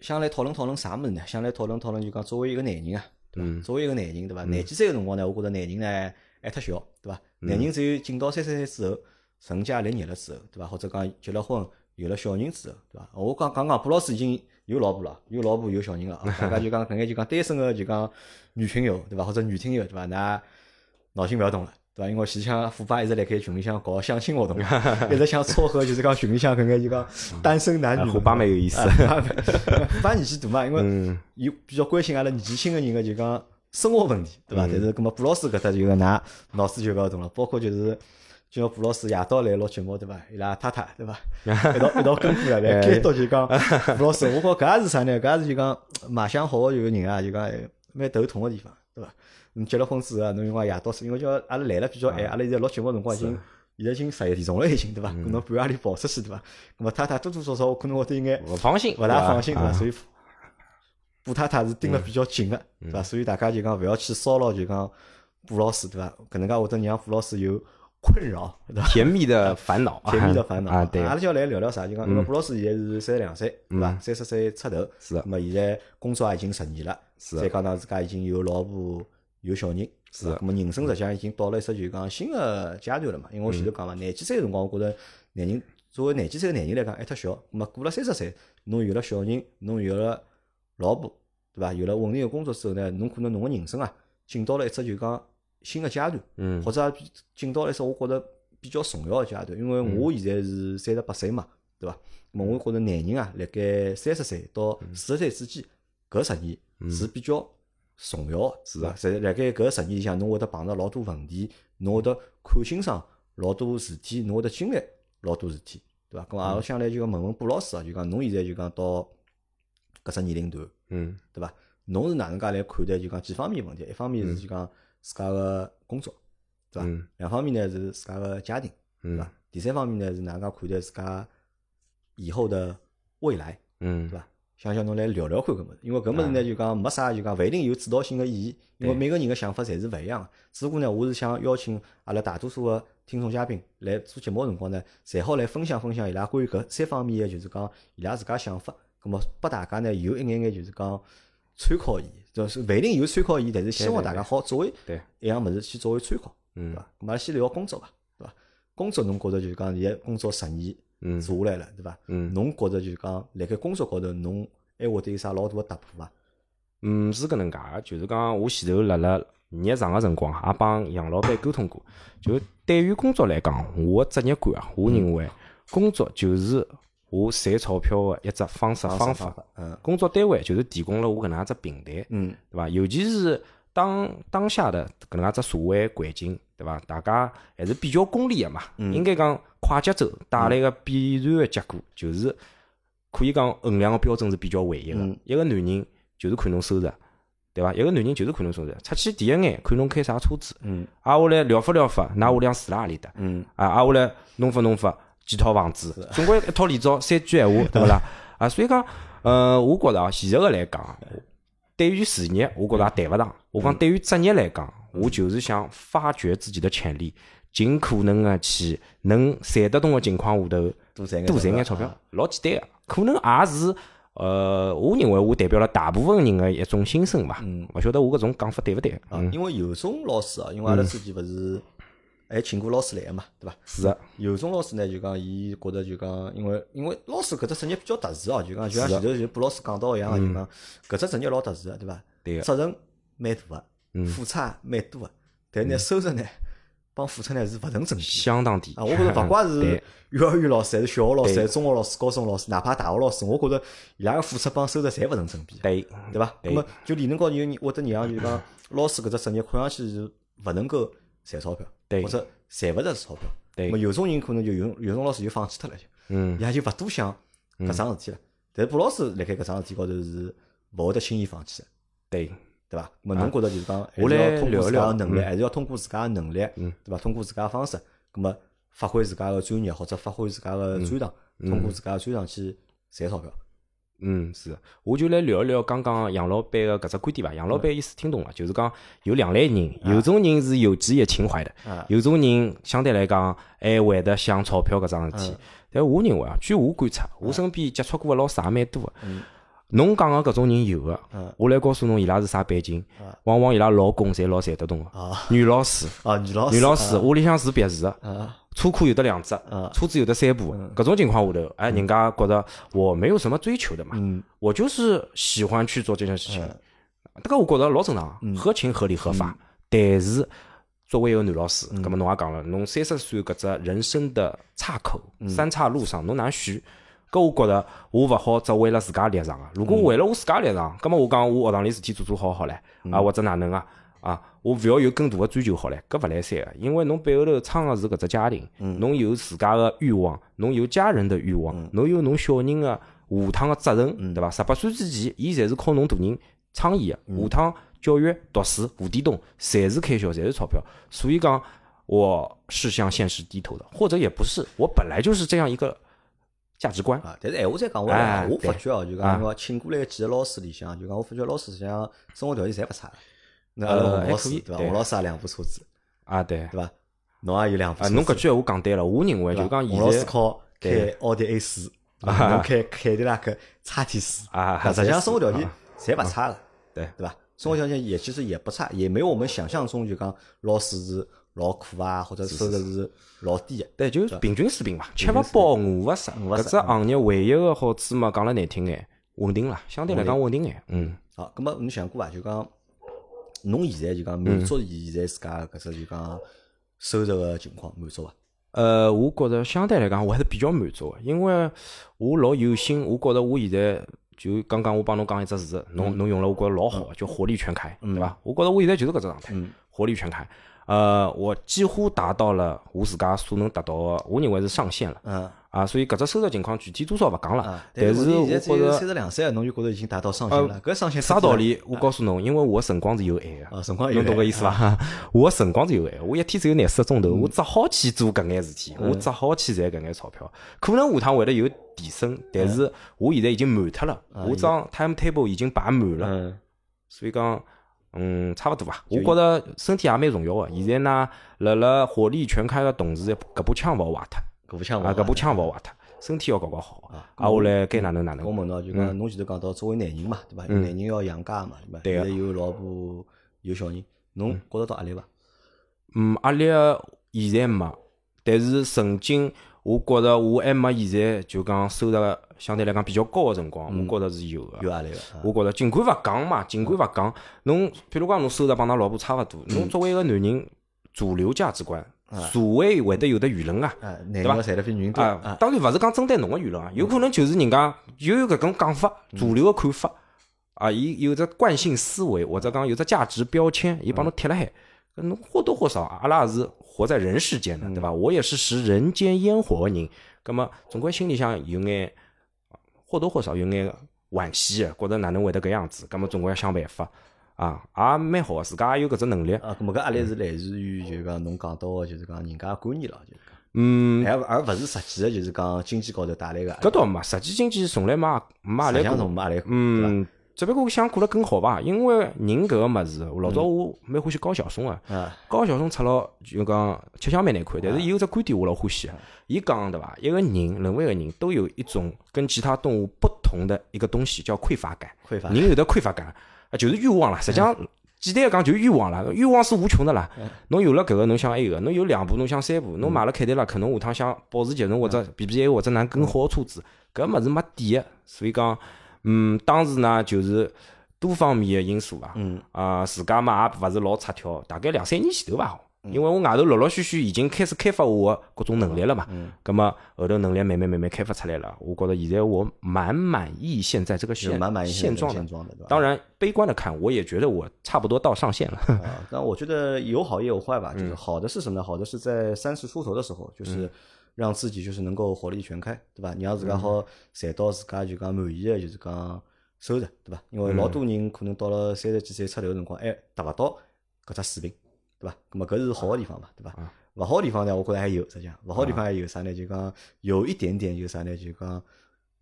想来讨论讨论啥物事呢？想来讨论讨论就讲作为一个男人啊，对伐？嗯作为一个男人，对伐？廿几岁个辰光呢，我觉着男人呢还太小，对伐？嗯男人只有进到三十岁之后，成家立业了之后，对伐？或者讲结了婚，有了小人之后，对伐？我讲讲讲，卜老师已经有老婆了，有老婆有小人了，啊大家就讲搿眼就讲单身个就讲女群友，对伐？或者女听友，对伐？㑚脑筋勿要动了，对对伐？因为前腔虎爸一直辣盖群里向搞相亲活动，一直想撮合，就是讲群里向搿眼就讲单身男女。虎爸蛮有意思。虎爸年纪大嘛，因为有比较关心阿拉年纪轻个人个就讲生活问题，对伐？但是，搿么布老师搿搭就讲㑚脑子就勿要动了，包括就是。就像布老师夜到来录节目对伐？伊拉太太对伐？一道一道跟过来来监督就讲布老师，我觉搿也是啥呢？搿也是就讲卖相好个有个人啊，就讲蛮头痛个地方，对伐？侬结了婚之后，侬用光夜到是因为叫阿拉来了比较晚，阿拉现在录节目辰光已经现在已经十一点钟了，已经对伐？侬半夜里跑出去对伐？咾么太太多多少少可能会得有眼勿放心，勿大放心对伐？所以布太太是盯了比较紧个，对伐？所以大家就讲勿要去骚扰就讲布老师对伐？搿能介会得让布老师有。困扰，甜蜜的烦恼，甜蜜的烦恼啊！对，阿拉就要来聊聊啥？就讲，那么布老师现在是三十两岁，对伐？三十岁出头，是的。那么现在工作也已经十年了，是再讲到自家已经有老婆有小人，是。那么人生实际上已经到了一只就讲新的阶段了嘛？因为我前头讲嘛，廿几岁个辰光，我觉着男人作为廿几岁个男人来讲还太小。那么过了三十岁，侬有了小人，侬有了老婆，对伐？有了稳定个工作之后呢，侬可能侬个人生啊，进到了一只就讲新的阶段，嗯，或者进到了一只我觉着。比较重要个阶段，因为我现在是三十八岁嘛，对伐？么我觉着男人啊，辣盖三十岁到四十岁之间，搿十年是比较重要个，是啊。在辣盖搿十年里向，侬会得碰到老多问题，侬会得看清爽老多事体，侬会得经历老多事体，对伐？咁啊，我想来就讲问问布老师啊，就讲侬现在就讲到搿只年龄段，嗯，对伐？侬是哪能介来看待就讲几方面问题？一方面是就讲自家个工作。对伐？两方面呢是自家个家庭，对伐？第三方面呢是哪能介看待自家以后的未来，嗯，对伐？想想侬来聊聊看搿物事，因为搿物事呢就讲没啥就讲勿一定有指导性个意义，因为每个人个想法侪是勿一样个。只不过呢，我是想邀请阿拉大多数个听众嘉宾来做节目辰光呢，侪好来分享分享伊拉关于搿三方面个就是讲伊拉自家想法，葛末拨大家呢有一眼眼就是讲参考伊，就是勿一定有参考伊，但是希望大家好作为一样物事去作为参考。对伐？咁阿拉先聊工作伐，对伐？工作侬觉着就是讲现在工作十年做下来了，对伐？侬觉着就是讲辣盖工作高头侬还会得有啥老大个突破伐？嗯，是搿能介个，就是讲我前头辣辣日常个辰光，也帮杨老板沟通过。就对于工作来讲，我个职业观啊，我认为工作就是我赚钞票个一只方式方法。嗯，工作单位就是提供了我搿能样只平台。嗯，对伐？尤其是当当下的搿能介只社会环境。对伐？大家还是比较功利个嘛，嗯应该讲快节奏带来个必然个结果，就是可以讲衡量个标准是比较唯一个。一个男人就是看侬收入，对伐？一个男人就是看侬收入，出去第一眼看侬开啥车子，嗯，挨，下来聊发聊发，㑚屋里向住辣何里搭，啊，挨，下来弄发弄发几套房子，总归一套连招三句闲话，对勿啦？啊，所以讲，呃，我觉着啊，现实个来讲，对于事业，我觉着也谈勿上。我讲对于职业来讲。我就是想发掘自己的潜力，尽可能的去能赚得动的情况下头多赚多赚眼钞票，老简单个，可能也是呃，我认为我代表了大部分人个一种心声吧。嗯，勿晓得我搿种讲法对勿对？啊，因为有种老师啊，因为阿拉之前勿是还请过老师来个嘛，对伐？是啊。有种老师呢，就讲伊觉着就讲，因为因为老师搿只职业比较特殊哦，就讲就像前头就布老师讲到一样个，就讲搿只职业老特殊个，对伐？对责任蛮大个。付出蛮多个，但呢收入呢帮付出呢是勿成正比，相当低啊！我觉着 勿怪是幼儿园老师，还是小学老师，还是中学老师、高中老师，哪怕大学老师，我觉着伊拉个付出帮收入侪勿成正比，对对伐？那么就理论高头有会得让就讲老师搿只职业看上去是勿能够赚钞票，或者赚勿着钞票。对，么有种人可能就有有种老师就放弃脱了，就嗯，伊拉就勿多想搿桩事体了。但是布老师辣盖搿桩事体高头是勿会得轻易放弃的，对。对伐？么侬觉得就是讲，还是要通过自家个能力，还是要通过自家个能力，对伐？通过自家个方式，咁么发挥自家个专业，或者发挥自家个专长，通过自家个专长去赚钞票。嗯，是。我就来聊一聊刚刚杨老板的搿只观点伐？杨老板意思听懂了，就是讲有两类人，有种人是有职业情怀的，有种人相对来讲还会得想钞票搿桩事体。但我认为啊，据我观察，我身边接触过个老师也蛮多个。侬讲个搿种人有个，我来告诉侬伊拉是啥背景，往往伊拉老公侪老赚得动个，女老师，女老师，女老师，屋里向住别墅个，车库有的两只，车子有的三部，搿种情况下头，哎，人家觉得我没有什么追求的嘛，我就是喜欢去做这件事情，这个我觉得老正常，合情合理合法，但是作为一个男老师，葛么侬也讲了，侬三十岁搿只人生的岔口、三岔路上，侬哪能选？搿我觉着我勿好只为了自家立场啊。如果为了我自家立场，葛么我讲我学堂里事体做做好好唻，啊或者哪能啊？啊，我勿要有更大个追求好唻，搿勿来三个，因为侬背后头撑个是搿只家庭，侬有自家个欲望，侬有家人的欲望，侬有侬小人个下趟个责任，对伐？十八岁之前，伊侪是靠侬大人撑伊个，下趟教育、读书、无底洞，侪是开销，侪是钞票。所以讲，我是向现实低头的，或者也不是，我本来就是这样一个价值观。啊，但是闲话再讲回来，我发觉哦，就讲我请过来几个老师里向，就讲我发觉老师实际上生活条件侪勿差。那阿拉王老师对伐？王老师也两部车子啊，对对伐？侬也有两部。啊，侬搿句闲话讲对了，我认为就讲王老师靠开奥迪 A 四，侬开凯迪拉克叉 T 四啊，实际上生活条件侪勿差个，对对伐？生活条件也其实也不差，也没有我们想象中就讲老师是老苦啊，或者收入是老低的。对，就是平均水平嘛，吃勿饱，饿勿死。搿只行业唯一个好处嘛，讲了难听眼，稳定啦，相对来讲稳定眼。嗯。好，葛末侬想过伐？就讲。侬现在就讲满足现在自家搿只就讲收入个情况满足伐？呃，我觉着相对来讲我还是比较满足个，因为我老有心，我觉着我现在就刚刚我帮侬讲一只词，侬侬用了，我觉着老好，叫火力全开，对伐？我觉着我现在就是搿只状态，火力全开。呃，我几乎达到了我自家所能达到个，我认为是上限了。嗯。啊，所以搿只收入情况具体多少勿讲了。但是我觉着三十两岁，侬就觉着已经达到上限了。搿上限啥道理？我告诉侬，因为我辰光是有限个。啊，辰光有侬懂搿意思伐？我辰光是有限，我一天只有廿四个钟头，我只好去做搿眼事体，我只好去赚搿眼钞票。可能下趟会得有提升，但是我现在已经满脱了，我张 time table 已经摆满了。所以讲。嗯，差勿多伐？我觉着身体也蛮重要个。现在呢，辣辣火力全开个同时，搿把枪勿好坏脱，搿把枪啊，搿把枪勿好坏脱，身体要搞搞好啊。啊，我来该哪能哪能。我问侬，就讲侬前头讲到作为男人嘛，对伐？男人要养家嘛，对伐？现在有老婆有小人，侬觉着到压力伐？嗯，压力现在没，但是曾经我觉着我还没现在就讲收入。相对来讲比较高个辰光，我觉着是有个，有压力个。我觉着尽管勿讲嘛，尽管勿讲，侬比如讲侬收入帮㑚老婆差勿多，侬作为一个男人，主流价值观，社会会得有的舆论啊，对伐？啊，当然勿是讲针对侬个舆论啊，有可能就是人家有搿种讲法，主流个看法啊，伊有只惯性思维或者讲有只价值标签，伊帮侬贴辣海，侬或多或少，阿拉也是活在人世间的，对伐？我也是食人间烟火个人，葛末总归心里向有眼。或多或少有眼惋惜个，觉着哪能会得搿样子，葛末总归要想办法啊，也蛮好个，自家也有搿只能力。啊，葛末搿压力是来自于就讲侬讲到个，就是讲人家观念咯，就是讲，嗯，而而勿是实际个，就是讲经济高头带来个。搿倒没，实际经济从来没没压力过，嗯。只不过想过了更好吧，因为人搿个物事，老早我蛮欢喜高晓松个，高晓松出了就讲吃相蛮难看，但是伊有只观点我老欢喜，伊讲对伐？一个人，任何一个人都有一种跟其他动物不同的一个东西，叫匮乏感。匮乏。人有的匮乏感啊，就是欲望啦。实际上，简单个讲就是欲望啦，欲望是无穷的啦。侬有了搿个，侬想埃个，侬有两部，侬想三部，侬买了凯迪拉克，侬下趟想保时捷，侬或者 B B A 或者哪更好个车子，搿物事没底个，所以讲。嗯，当时呢就是多方面的因素吧，嗯。啊，自家嘛也勿是老出挑，大概两三年前头伐，因为我外头陆陆续续已经开始开发我的各种能力了嘛，嗯，葛么后头能力慢慢慢慢开发出来了，我觉得现在我蛮满意现在这个现现状的，当然悲观的看，我也觉得我差不多到上限了。啊，但我觉得有好也有坏吧，就是好的是什么呢？好的是在三十出头的时候，就是。让自己就是能够火力全开，对吧？让自家好赚到自家就讲满意的，就是讲收入，对吧？因为老多人可能到了三十几岁出头辰光，还达勿到搿只水平，对吧？那么搿是好个地方嘛，对吧？勿好地方呢，我觉着还有，实际上勿好地方还有啥呢？就讲有一点点，就啥呢？就讲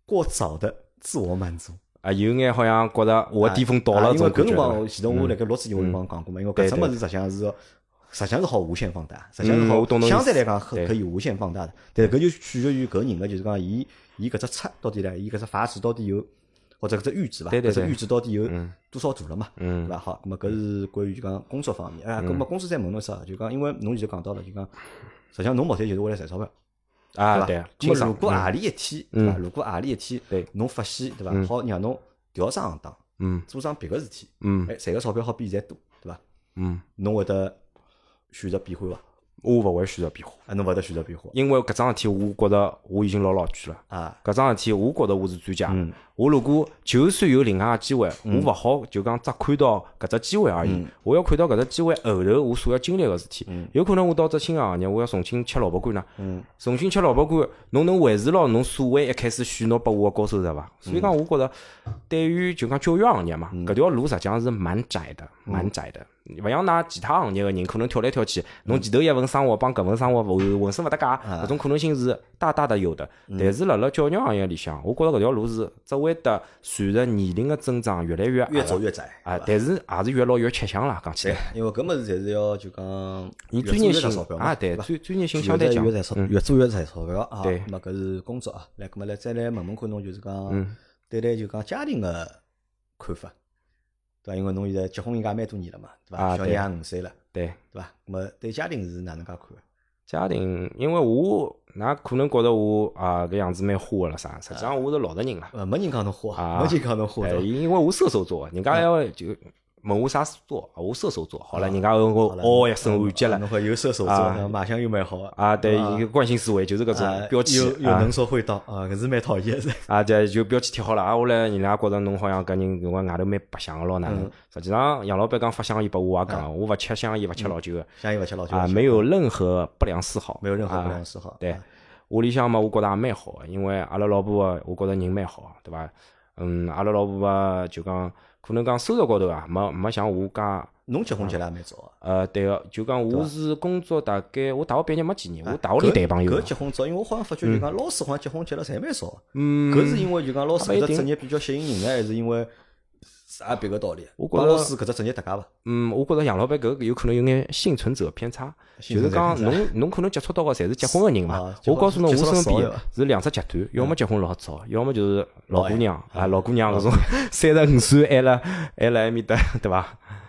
过早的自我满足啊，有眼好像觉着我巅峰到了，因为搿辰光前头我辣盖录之前我就帮讲过嘛，因为搿只物事实际上是。实际上是好无限放大，实际上是好相对来讲可可以无限放大的，但是搿就取决于搿人个，就是讲伊伊搿只尺到底呢，伊搿只阀值到底有或者搿只阈值伐？搿只阈值到底有多少大了嘛？对伐？好，咁么搿是关于就讲工作方面，哎，咁么公司再问侬啥？就讲因为侬现在讲到了，就讲实际上侬目的就是为了赚钞票啊，对伐？咁么如果何里一天，对伐？如果何里一天，对，侬发现对伐？好让侬调上行当，嗯，做上别个事体，嗯，哎，赚个钞票好比现在多，对伐？嗯，侬会得。选择变化伐？我勿会选择变化，啊，侬勿会得选择变化因为搿桩事体，我觉着我已经老老句了。啊？搿桩事体，我觉着我是专家。嗯我如果就算有另外个机会，我勿好就讲只看到搿只机会而已。嗯我要看到搿只机会后头我所要经历个事体。有可能我到只新个行业，我要重新吃萝卜干呢。嗯重新吃萝卜干，侬能维持牢侬所谓一开始许诺拨我个高收入伐？所以讲，我觉着对于就讲教育行业嘛，搿条路实际上是蛮窄的，蛮窄的。勿像㑚其他行业个人，可能跳来跳去，侬前头一份生活帮搿份生活浑浑身勿搭界，搿种可能性是大大的有的。但是辣辣教育行业里向，我觉着搿条路是只会得随着年龄的增长越来越越走越窄啊，但是也是越老越吃香啦，讲起来，，因为搿物事侪是要就讲你越做越专业性钞票嘛啊，对，吧专专业性相对强越，赚钞，越做越赚钞票啊。对那么搿是工作啊。来，搿么来再来问问看侬就是讲嗯对待就讲家庭个看法，对伐？因为侬现在结婚应该也蛮多年了嘛，对伐？小人也五岁了，对。对伐？搿么对家庭是哪能介看？家庭，因为我，㑚可能觉着我啊搿样子蛮花个了啥，实际上我是老实人啦。呃，没人讲侬花，啊没人讲侬花？因为我射手座，人家要就问我啥座，我射手座。好了，人家问我哦一声完结了。啊侬看有射手座，卖相又蛮好的啊，对，惯性思维就是搿啊种标签又又啊。能说会道啊，搿是蛮讨厌的。啊，对，就标签贴好了啊，后来人家觉着侬好像搿人搿个外头蛮白相个咯，哪能？嗯？实际上杨老板刚发香烟拨我也讲，我勿吃香烟，勿吃老酒个香烟勿吃老酒啊，没有任何不良嗜好，没有任何不啊良嗜好。对。啊，屋里向嘛，我觉着也蛮好个，因为阿拉老婆啊，我觉着人蛮好，对伐？嗯，阿拉老婆啊，就讲可能讲收入高头啊，没没像我介，侬结婚结得也蛮早啊。呃，对个，就讲我是工作大概我大学毕业没几年，我大学里搿谈朋友搿，结婚早，因为我好像发觉就讲老师好像结婚结了侪蛮早的。嗯，搿是因为就讲老师搿一职业比较吸引人呢，还是因为啥别个道理？我觉着帮老师搿只职业搭界伐？嗯，我觉着杨老板搿个有可能有眼幸存者偏差，就是讲侬侬可能接触到个侪是结婚个人嘛我告诉侬，我身边是两只极端，要么结婚老早，要么就是老姑娘老啊，老姑娘搿种三十五岁还辣还辣埃面搭，对伐？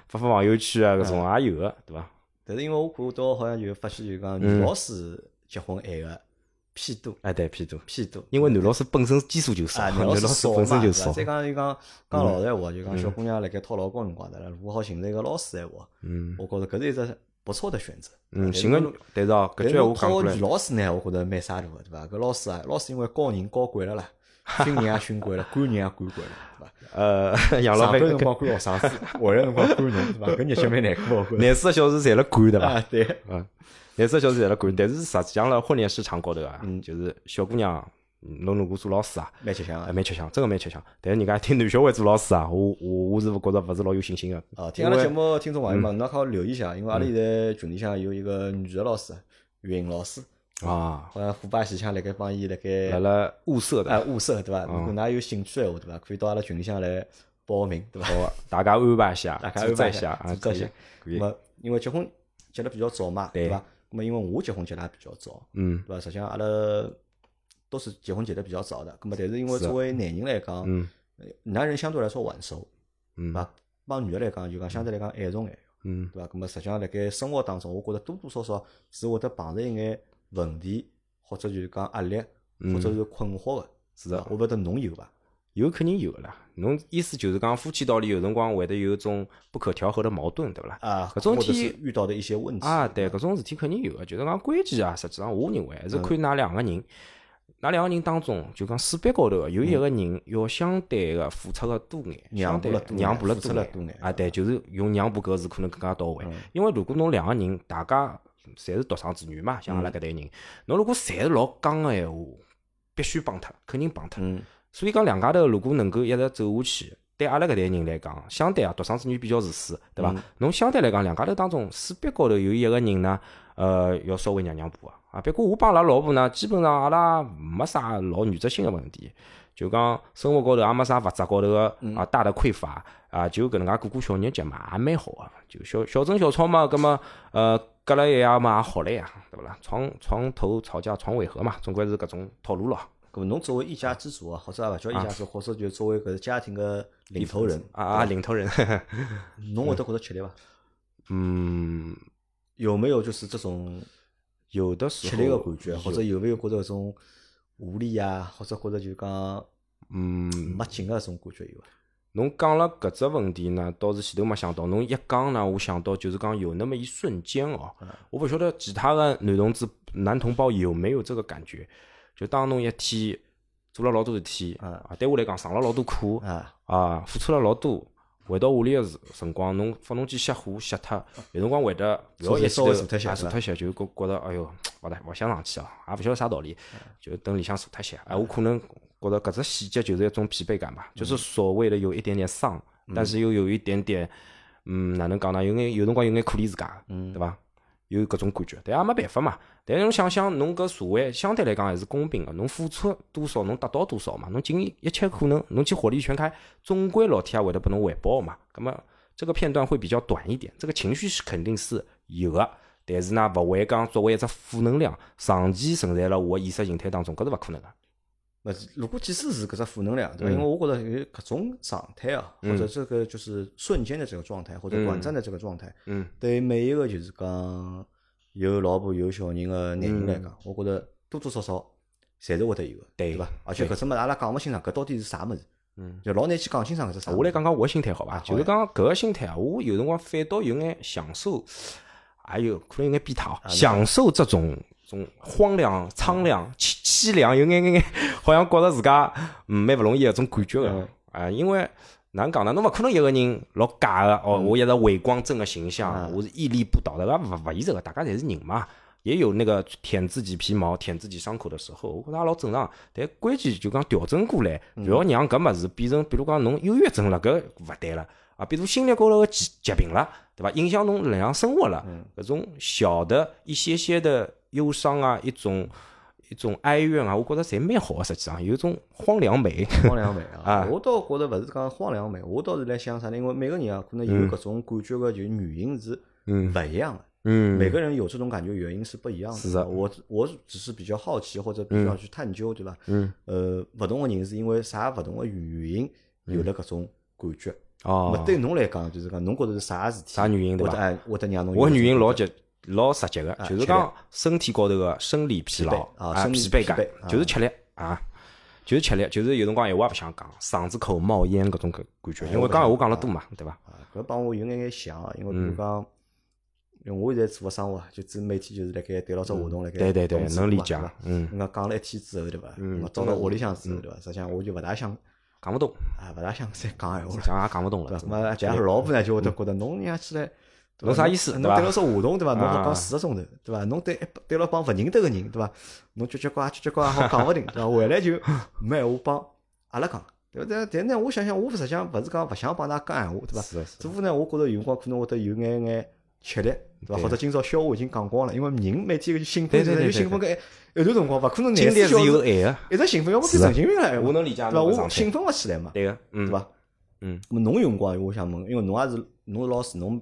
发发朋友圈啊，搿种也有个，对伐？但是因为我看到好像就发现就讲嗯女老师结婚晚个偏多哎，对，偏多，偏多。因为男老师本身基数就少，啊，男男老师本身就少再。讲就讲讲老实闲话，就讲嗯小姑娘辣盖讨老公辰光，对伐？如果好寻着一个老师闲话，嗯我觉着搿是一只不错的选择。嗯，寻个，但是哦，搿句闲话讲过来讨女，老师呢，我觉着蛮啥大个，对伐？搿老师啊，老师因为教人教惯了啦，训 人也训惯了，管人也管惯了，对伐？呃，养老班辰光管学生子，下来辰光管人，对伐？搿日脚蛮难过，我觉着。廿四个小时侪辣管，对伐？啊，对，嗯，廿四个小时侪辣管，但是实际上辣婚恋市场高头啊，嗯就是小姑娘，嗯侬如果做老师啊，蛮吃香啊。蛮吃香，真个蛮吃香。但是人家听男小孩做老师啊，我我我是觉着勿是老有信心个。啊，听阿拉节目听众朋友嗯们，侬好留意一下，因为阿拉现在群里向有一个女的老师，语音老师，啊，好像虎爸前腔辣盖帮伊辣盖辣辣物色的，啊物色，对伐？嗯如果㑚有兴趣闲话，对伐？可以到阿拉群里向来报名，对伐？好，大家安排一下，大家安排一下啊，可以组织一下，可以那，么因为结婚结得比较早嘛，对对伐？那么因为我结婚结得也比较早，嗯对伐？实际上阿拉都是结婚结得比较早的，那么但是因为作为男人来讲，嗯男人相对来说晚熟，嗯对伐？帮女的来讲，就讲相对来讲晚熟眼，嗯对伐？那么实际上辣盖生活当中，我觉着多多少少是会得碰着一眼问题，或者就是讲压力，嗯或者是困惑的。是的我勿晓得侬有伐？有肯定有个啦。侬意思就是讲夫妻道里有辰光会得有一种不可调和的矛盾，对不啦？啊，搿种事体遇到的一些问题啊，对，搿种事体肯定有个，就是讲关键啊，实际上我认为还是看㑚两个人，㑚两个人当中，就讲水杯高头有一个人要相对个付出个多眼，相对让步了多眼让步了付出多眼了多眼啊，对，就是用让步搿个字可能更加到位嗯。因为如果侬两个人大家侪是独生子女嘛，像阿拉搿代人，侬如果侪是老刚个闲话，必须帮脱，肯定帮脱。嗯所以讲两家头如果能够一直走下去，对阿拉搿代人来讲，相对啊独生子女比较自私，对伐？侬相对来讲两家头当中势必高头有一个人呢，呃，要稍微让让步啊。啊，别过我帮阿拉老婆呢，基本上阿拉没啥老原则性个问题，就讲生活高头也没啥物质高头个啊大的匮乏啊，就搿能介过过小日脚嘛，也蛮好个。就小小争小吵嘛，葛么呃隔了一夜嘛也好了呀，对勿啦？床床头吵架床尾和嘛，总归是搿种套路咯。咁侬作为一家之主啊，或者也勿叫一家之主，或者就作为搿个家庭个领头人啊啊，领头人，侬会得觉得吃力伐？嗯，有没有就是这种有的时候吃力个感觉，或者有没有觉得搿种无力啊，或者觉得就讲嗯，没劲个搿种感觉有伐？侬讲了搿只问题呢，倒是前头没想到。侬一讲呢，我想到就是讲有那么一瞬间哦，我勿晓得其他的男同志、男同胞有没有这个感觉，就当侬一天做了老多事体，啊，对我来讲上了老多课，啊，啊，付出了老多，回到屋里个时辰光，侬发动机熄火熄脱，有辰光会得勿要一记头稍微坐脱歇啊坐脱歇，就觉觉着哎哟，勿大勿想上去哦，也勿晓得啥道理，就等里向坐脱歇。哎，我可能觉着搿只细节就是一种疲惫感吧，就是所谓的有一点点丧，但是又有一点点，嗯，哪能讲呢？有眼有辰光有眼可怜自家嗯，对伐？有搿种感觉，但也没办法嘛。但是侬想想，侬搿社会相对来讲还是公平个，侬付出多少，侬得到多少嘛。侬尽一切可能，侬去火力全开，总归老天爷会得拨侬回报嘛。葛末这个片段会比较短一点，这个情绪是肯定是有个，但是呢，勿会讲作为一只负能量长期存在辣我意识形态当中，搿是勿可能个。勿是，如果即使是搿只负能量，对伐？因为我觉得有搿种状态啊，或者这个就是瞬间的这个状态，或者短暂的这个状态，嗯，对每一个就是讲有老婆有小人个男人来讲，我觉得多多少少侪是会得有个，对对伐？而且搿只物事阿拉讲勿清爽，搿到底是啥物事？嗯，就老难去讲清爽搿只啥。我来讲讲我个心态好伐？就是讲搿个心态啊，我有辰光反倒有眼享受，还有可能有眼变态哦，享受这种种荒凉、苍凉、凄凄凉，有眼眼眼，好像觉着自家嗯蛮勿容易个种感觉个啊，因为。哪能讲呢？侬勿可能一个人老假个哦，我一直伟光正个形象，我是屹立不倒的，搿勿勿现实个，大家侪是人嘛，也有那个舔自己皮毛、舔自己伤口的时候，我觉着也老正常。但关键就讲调整过来，勿要让搿物事变成，比如讲侬忧郁症了，搿勿对了啊，比如心理高头个疾疾病了，对伐？影响侬日常生活了，搿种小的一些些的忧伤啊，一种一种哀怨啊，我觉着侪蛮好个，实际上有一种荒凉美。荒凉美啊 啊！我倒觉着勿是讲荒凉美，我倒是来想啥呢？因为每个人啊，可能有搿种感觉个，就原因是嗯勿一样的。嗯，每个人有这种感觉原因是不一样的。是的我我只是比较好奇或者比较去探究，对伐？嗯，呃，勿同个人是因为啥勿同个原因有了搿种感觉。那哦么，对侬来讲，就是讲侬觉着是啥事体？啥原因对伐会得哎，会得让侬有我原因老直老直接个，就是讲身体高头个生理疲劳啊，疲惫感就是吃力啊，就是吃力，就是有辰光闲话也勿想讲，嗓子口冒烟搿种感感觉，因为讲闲话讲了多嘛，对伐？啊，搿帮我有眼眼像啊，因为比嗯如讲，因为我现在做个生活啊，就只每天就是辣盖对牢只活动辣盖对对对能理解嗯那讲了一天之后，对伐？嗯那到了屋里向之后，对伐？实际上我就勿大想讲勿动，啊，勿大想再讲闲话了。讲也讲勿动了。那么加上老婆呢，就会得觉得侬娘起来，侬啥意思侬对牢说话筒，对伐？侬好啊讲四个钟头，对伐？侬对一对牢帮勿认得个人，对伐？侬叽叽呱叽叽呱好讲勿定，对伐？回来就 没闲话帮阿拉讲，对伐？但但呢，我想想，我实际上勿是讲勿想帮㑚讲闲话，对伐？是的是的只不过呢，我觉着有辰光可能会得有眼眼吃力，对伐？或者今朝笑话已经讲光了，因为人每天个兴奋，对对对就兴奋个一一段辰光，勿可能经历是廿四小时有爱个，一直兴奋，要么变是的神经病了，我能理解对伐？我兴奋勿起来嘛，对个，嗯，对伐？嗯，咁么侬有辰光，我想问，因为侬也是侬是老师，侬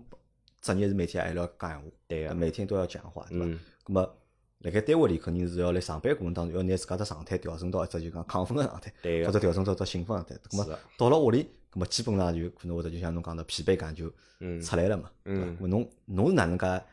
职业是每天还要讲闲话，对个，每天都要讲话，对伐？嗯，咁么辣盖单位里肯定是要辣上班过程当中，要拿自家只状态调整到一只就讲亢奋个状态，对个或者调整到一只兴奋个状态。咁么到了屋里，咁么基本上就可能或者就像侬讲的疲惫感就嗯出来了嘛，对伐？么侬侬是哪能介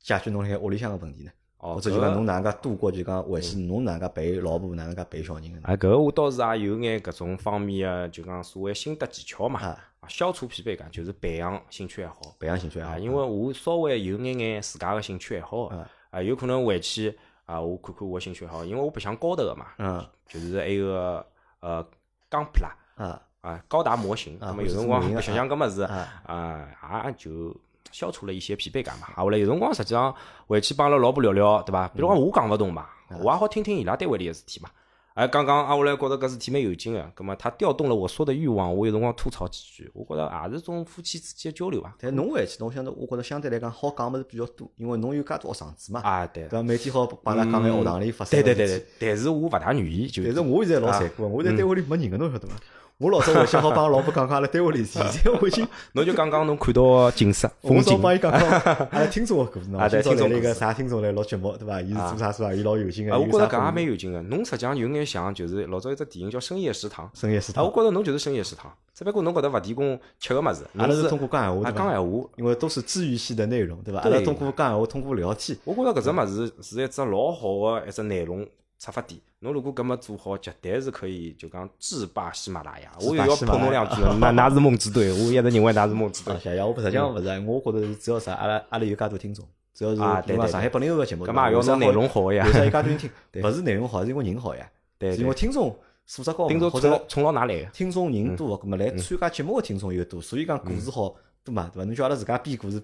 解决侬辣盖屋里向个问题呢？哦或者就讲侬哪能介度过就讲回去侬哪能介陪老婆，哪能介陪小人？啊，搿个我倒是也有眼搿种方面个，就讲所谓心得技巧嘛。消除疲惫感就是培养兴趣爱好。培养兴趣爱好啊，，因为我稍微有眼眼自家个兴趣爱好的啊，啊，有可能回去啊，我看看我兴趣爱好，因为我白相高头个嘛，嗯就是还有个呃钢普拉啊啊，高达模型，那么有辰光白相相搿物事啊啊，也就消除了一些疲惫感嘛。啊，后来有辰光实际上回去帮阿拉老婆聊聊，对伐？比如讲我讲勿动嘛，我也好听听伊拉单位里个事体嘛。哎，刚刚啊，我来觉着搿事体蛮有劲个，葛末他调动了我说的欲望，我有辰光吐槽几句，我觉着也是种夫妻之间的交流伐。但侬回去，侬想得，我觉着相对来讲好讲物事比较多，因为侬有介多学生子嘛，啊，对对。伐？每天好帮伊拉讲眼学堂里发生对对个事体对对，但是我勿大愿意，就但是我现在老啊残酷，我在单位里没人个，侬晓得伐？我老早回想好帮老婆讲讲阿拉单位里事，现在我已经 侬就讲讲侬看到个景色 风景帮伊讲讲阿拉听众个故事今朝来了一个啥听众来录节目，对伐？伊是做啥做啥？伊老有劲个。啊，我觉着搿也蛮有劲个。侬实际上有眼像，就是老早有只电影叫《深夜食堂》，啊，深夜食堂我，觉着侬就是深夜食堂，只不过侬搿搭勿提供吃个物事，阿拉是通过讲闲话？讲闲话。因为都是治愈系的内容，对伐？阿拉通过讲闲话，通过聊天，我觉着搿只物事是一只老好个一只内容出发点。侬如果搿么做好，绝对是可以就讲制霸喜马拉雅。我又要喜马拉雅捧侬两句 了，那那是梦之队，我一直认为那是梦之队啊，。谢谢。我实际上勿是，我觉着是只要啥，阿拉阿拉有介多听众，只要是啊对对比如讲上海八零后个节目，搿嘛也要侬侬内容好呀有啥有介多人听，勿是内容好，是因为人好呀，对是因为听众素质高，听众或者冲冲到哪来个？听众人多，葛么来参加节目个听众又多，所以讲故事好多嘛，对伐？侬叫阿拉自家编故事，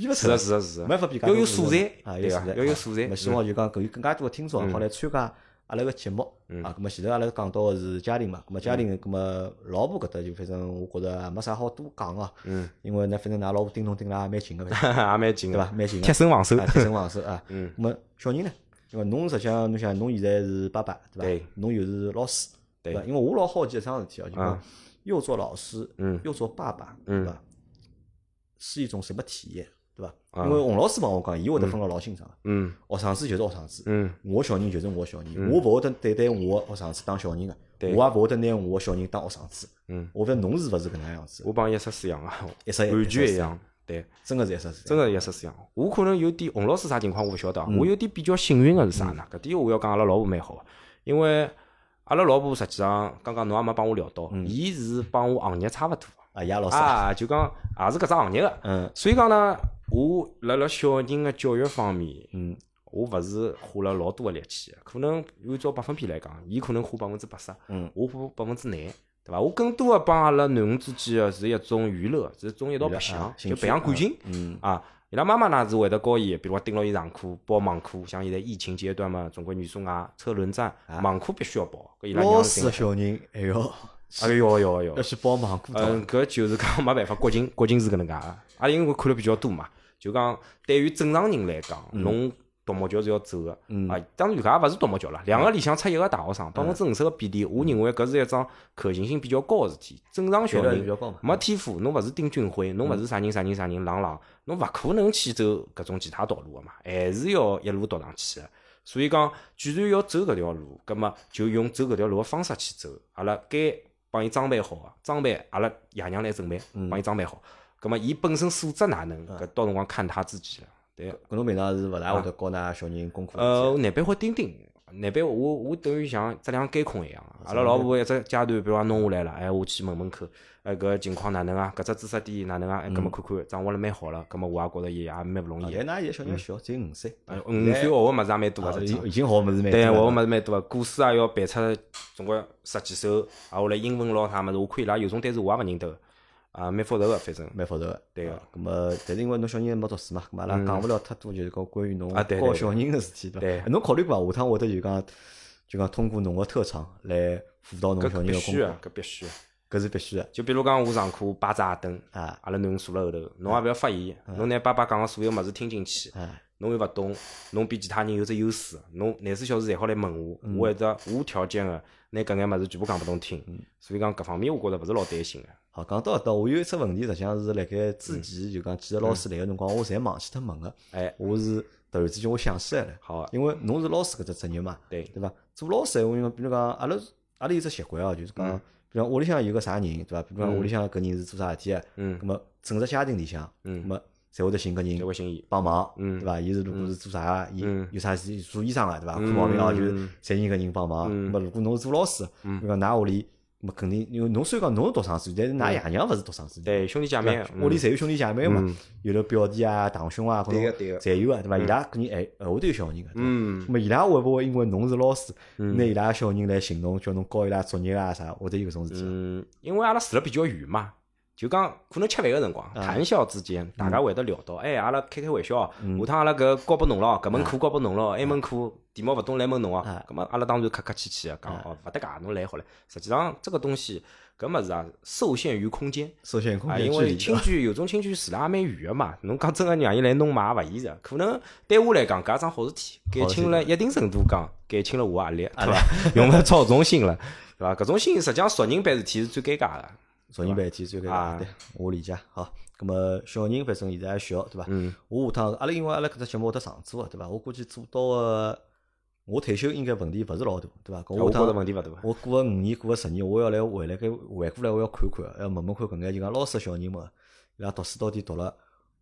编勿出来。是的，，是的，是的。没法编介要有素材啊，对有素材，伐要有素材。希望就讲搿有更加多个听众好来参加阿拉个节目。啊。咁么前头阿拉讲到个是家庭嘛，咁么家庭，咁么老婆搿搭就反正我觉着也没啥好多讲个，嗯，因为呢，反正㑚老婆盯侬盯了也蛮紧个，也蛮紧个 对伐？，蛮紧个贴，身防守啊，。贴身防守啊。嗯。咁么小人呢？因为侬实际上侬想，侬现在是爸爸对对。伐？侬又是老师对。伐？因为我老好奇一桩事体哦，就讲啊又做老师，嗯。又做爸爸，嗯。对伐？是一种什么体验，对伐？啊。因为洪老师帮我讲，伊会得分个老清爽。的。嗯。学生子就是学生子，嗯，我小人就是我小人，我勿会得对待我的学生子当小人个，我对也勿会得拿我的小人当学生子。嗯，我勿晓得侬是勿是搿能样子，我帮一十四一样啊，一式完全一一样。对，真个是一式是。真个是一十四一样。我可能有点洪老师啥情况我勿晓得我有点比较幸运个是啥呢？搿点我要讲阿拉老婆蛮好。个，因为阿拉老婆实际上刚刚侬也没帮我聊到，嗯。伊是帮我行业差勿多。啊，爷老师，啊，就讲也是搿只行业个。嗯。所以讲呢，我辣辣小人个教育方面，嗯。我勿是花了老多个力气的，可能按照百分比来讲，伊可能花百分之八十，嗯。我花百分之廿，对伐？我更多个帮阿拉囡恩之间个是一种娱乐，是一种一道白相就培养感情。嗯。啊。伊拉妈妈呢是会得教伊，比如讲盯牢伊上课报网课，像现在疫情阶段嘛，总归女生啊车轮战，网课必须要报，搿伊拉老师个。小人还要哎哟哟哟要，去报网课。嗯，搿就是讲没办法，国情国情是搿能介个。阿拉因为看了比较多嘛，就讲对于正常人来讲，侬独木桥是要走个。嗯啊，当然搿也勿是独木桥了，两个里向出一个大学生，百分之五十个比例，我认为搿是一桩可行性比较高个事体。正常小人没天赋，侬勿是丁俊晖，侬勿是啥人啥人啥人朗朗，侬勿可能去走搿种其他道路个嘛，还是要一路读上去个。所以讲，既然要走搿条路，葛么就用走搿条路个方式去走。阿拉该帮伊装备好个，装备阿拉爷娘来准备，帮伊装备好。葛末伊本身素质哪能，搿到辰光看他自己了。对，搿侬平常是勿大会得教㑚小人功课呃，我难边会盯盯，难边我我等于像质量监控一样。阿拉老婆一只阶段，比如讲弄下来了，哎，我去问问看，哎，搿情况哪能啊？搿只知识点哪能啊？哎，搿么看看掌握了蛮好了，搿么我也觉着伊也蛮勿容易的。啊但㑚现在小人小，只有五岁，哎五岁学个物事也蛮多啊个，已已经学个物事蛮对，多对学个物事蛮多个，古诗也要背出总归十几首，啊，后来英文咯啥物事，我看伊拉有种单词我也勿认得，啊，蛮复杂个，反正。蛮复杂个。对个啊，咁么，但是因为侬小人没读书嘛，咁么阿拉讲勿了太多，就是讲关于侬教小人个事体，对？侬考虑过伐？下趟会得就讲，就讲通过侬个特长来辅导侬搿小人个个功课，，搿必须个。搿是必须个就比如讲，我上课摆只矮凳，啊阿拉囡恩坐辣后头，侬也勿要发言，侬拿爸爸讲个所有物事听进去，啊侬又勿懂，侬比其他人有只优势，侬廿四小时侪好来问我，嗯我会得无条件个拿搿眼物事全部讲拨侬听，嗯所以讲搿方面我觉着勿是老担心个。好，讲到搿搭，我有一只问题，实际上是辣盖之嗯前就讲几个老师来个辰光，我侪忘记脱问个。哎，我是突然之间我想起来了，好啊，因为侬是老师搿只职业嘛，对对伐？做老师闲话，因为比如讲阿拉阿拉有只习惯哦，就是讲，嗯比如讲屋里向有个啥人，对伐？比如讲屋里向搿人是做啥事体个，嗯咁么整个家庭里向，嗯咁么侪会得寻搿侪人会寻伊。帮忙，嗯对伐？伊是如果是做啥个，伊嗯有啥事做医生个，对伐？看毛病哦，就是嗯侪寻搿人帮忙。嗯咁么如果侬是做老师，比如讲㑚屋里，咁么肯定因为侬虽然讲侬是独生子女，但是㑚爷娘勿是独生子对，兄弟姐妹，屋里侪有兄弟姐妹嘛嗯，有了表弟啊、堂兄啊，搿种侪有个，对伐？伊拉肯定还还会得有小人个？嗯。咁么伊拉会勿会因为侬是老师，拿伊拉小人来寻侬，叫侬教伊拉作业啊啥，或者有搿种事体？嗯，因为阿拉住了比较远嘛，就讲可能吃饭个辰光，啊谈笑之间，大家会得聊到，哎，阿拉开开玩笑，嗯下趟阿拉搿教拨侬咯，搿门课教拨侬咯，埃门课题目勿懂来问侬哦啊，葛末阿拉当然客客气气个讲，哦，勿搭界，侬来好了。实际上这个东西搿物事啊，受限于空间。受限空间，因为亲眷有种亲眷住了也蛮远个嘛，侬讲真个让伊来弄嘛也勿现实。可能对我来讲，搿也桩好事体，减轻了一定程度讲，减轻了我压力，对伐？用勿着操种心了，对伐？搿种心实际上熟人办事体是最尴尬个。昨日班天最尴啊尬，对我理解。好，咁么小人反正现在还小，对伐？嗯我下趟阿拉因为阿拉搿只节目会得常做个，对伐？我估计做到个我退休应该问题勿是老大，对伐？搿我觉着下趟问题勿大。我过个五年，过个十年，我要来回来该回过来，我要看看，要问问看搿眼就讲老师个小人们，伊拉读书到底读了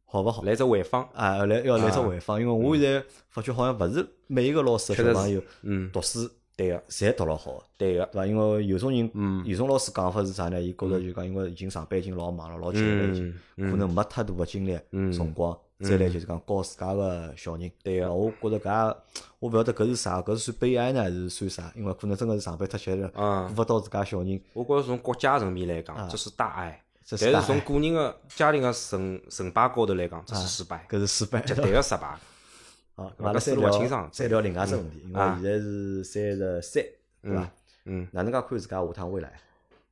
好勿好？来只回访，啊，来要来只啊回访，因为我现在发觉好像勿是每一个老师小朋友嗯，读书对个，侪读了好，对个，对伐？因为有种人，嗯有种老师讲法是啥呢？伊觉着就讲，因为已经上班已经老忙了，老积了已经，嗯可能没太大个精力、嗯辰光，再来就是讲教自家个小人。对个啊我觉着搿也，我勿晓得搿是啥，搿是算悲哀呢，还是算啥？因为可能真个是上班太歇了，嗯顾勿到自家小人。我觉着从国家层面来啊讲，这是大爱。这是大爱但是从个人个家庭个成成败高头来讲，这是失败，搿是失败。绝对个失败。好，搿思阿拉再聊清爽。再聊另外一只问题，因为啊。现在是三十三，对伐？嗯，哪能介看自家下趟未来？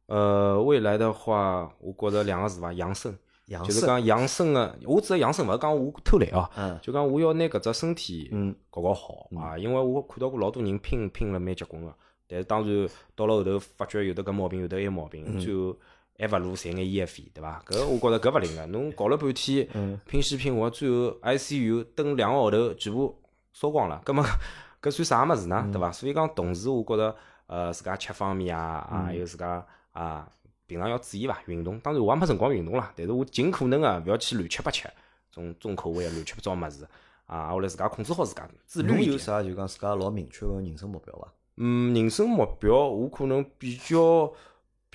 呃，未来的话，我觉着两个字伐，养生，就是讲养生个，我指个养生勿是讲我偷懒哦，嗯。就讲我要拿搿只身体嗯。搞搞好啊，因为我看到过老多人拼拼了蛮结棍个，但是当然到了后头发觉有的搿毛病，有的埃毛嗯病，最后还勿如赚眼医药费，对伐？搿我觉着搿勿灵个，侬搞了半天嗯拼死拼活，最后 ICU 等两个号头全部烧光了，葛末 搿算啥物事嗯呢？对伐？所以讲同时我觉着呃自家吃方面啊嗯啊，还有自家啊平常要注意伐，运动。当然我也没辰光运动啦，但是我尽可能个勿要去乱吃八吃，种重口味啊、乱七八糟物事啊，我来自家控制好自家，自律有啥就讲自家老明确个人生目标伐？嗯，人生目标我可能比较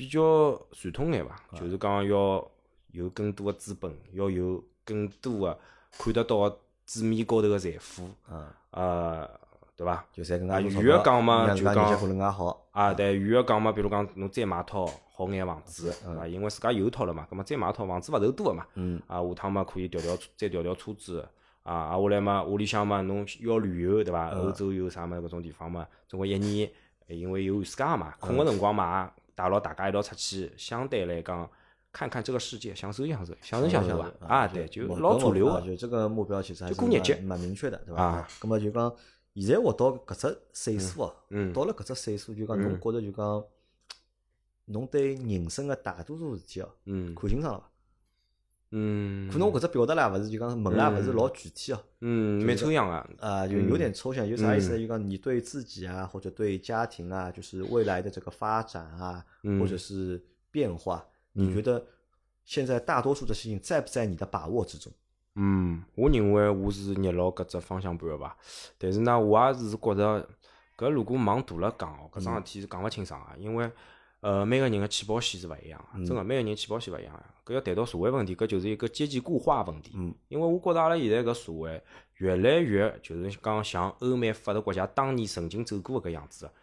比较传统眼伐，就是讲要有更多的资本，要有更多的看得到的纸面高头的财富，嗯，呃，对伐？就赚更啊加多钞票远个讲嘛就讲好。啊，对，远个讲嘛，比如讲侬再买套好眼房子，嗯对伐？因为自家有套了嘛，葛末再买套房子勿愁多个嘛，嗯啊，下趟嘛可以调调再调调车子，啊，啊下来嘛屋里向嘛侬要旅游对伐？嗯欧洲有啥么搿种地方嘛，总归一年，呃因为有寒暑假嘛，空个辰光嘛，带牢大家一道出去，相对来讲看看这个世界，享受享受，享受享受伐？啊，对，就目老主流个，啊就这个目标其实还是蛮蛮明确的，对伐啊？咁么就讲，现在活到搿只岁数哦，嗯到了搿只岁数，就讲侬觉着就讲，侬对人生个大多数事体哦，嗯看清爽了伐？嗯，可能我搿只表达啦，勿是就讲问啦，勿是老具体哦。嗯蛮抽象个，啊，就有点抽象，有啥意思呢？嗯就讲你对自己啊，或者对家庭啊，就是未来的这个发展啊，嗯或者是变化，你觉得现在大多数的事情在不在你的把握之中？嗯，我认为我是捏牢搿只方向盘个伐，但是呢，我也是觉着搿如果往大了讲哦，搿桩事体是讲勿清爽个，因为呃每个人个起跑线是勿一样个，真个每个人起跑线勿一样个。搿要谈到社会问题，搿就是一个阶级固化问题。嗯，因为我觉着阿拉现在搿社会越来越就是讲像欧美发达国家当年曾经走过个搿样子的。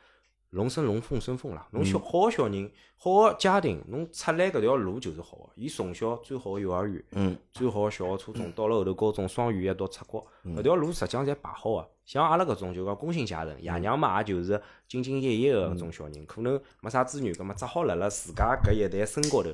龙生龙，凤生凤啦。侬小好个小人，好个家庭，侬出来搿条路就是好个。伊从小最好个幼儿园，嗯，最好个小学、初中，到了后头高中、双语一道出国，搿条路实际上侪排好个。像阿拉搿种就讲工薪阶层，爷娘嘛也就是兢兢业业个搿种小人，可能没啥资源，葛末只好辣辣自家搿一代身高头，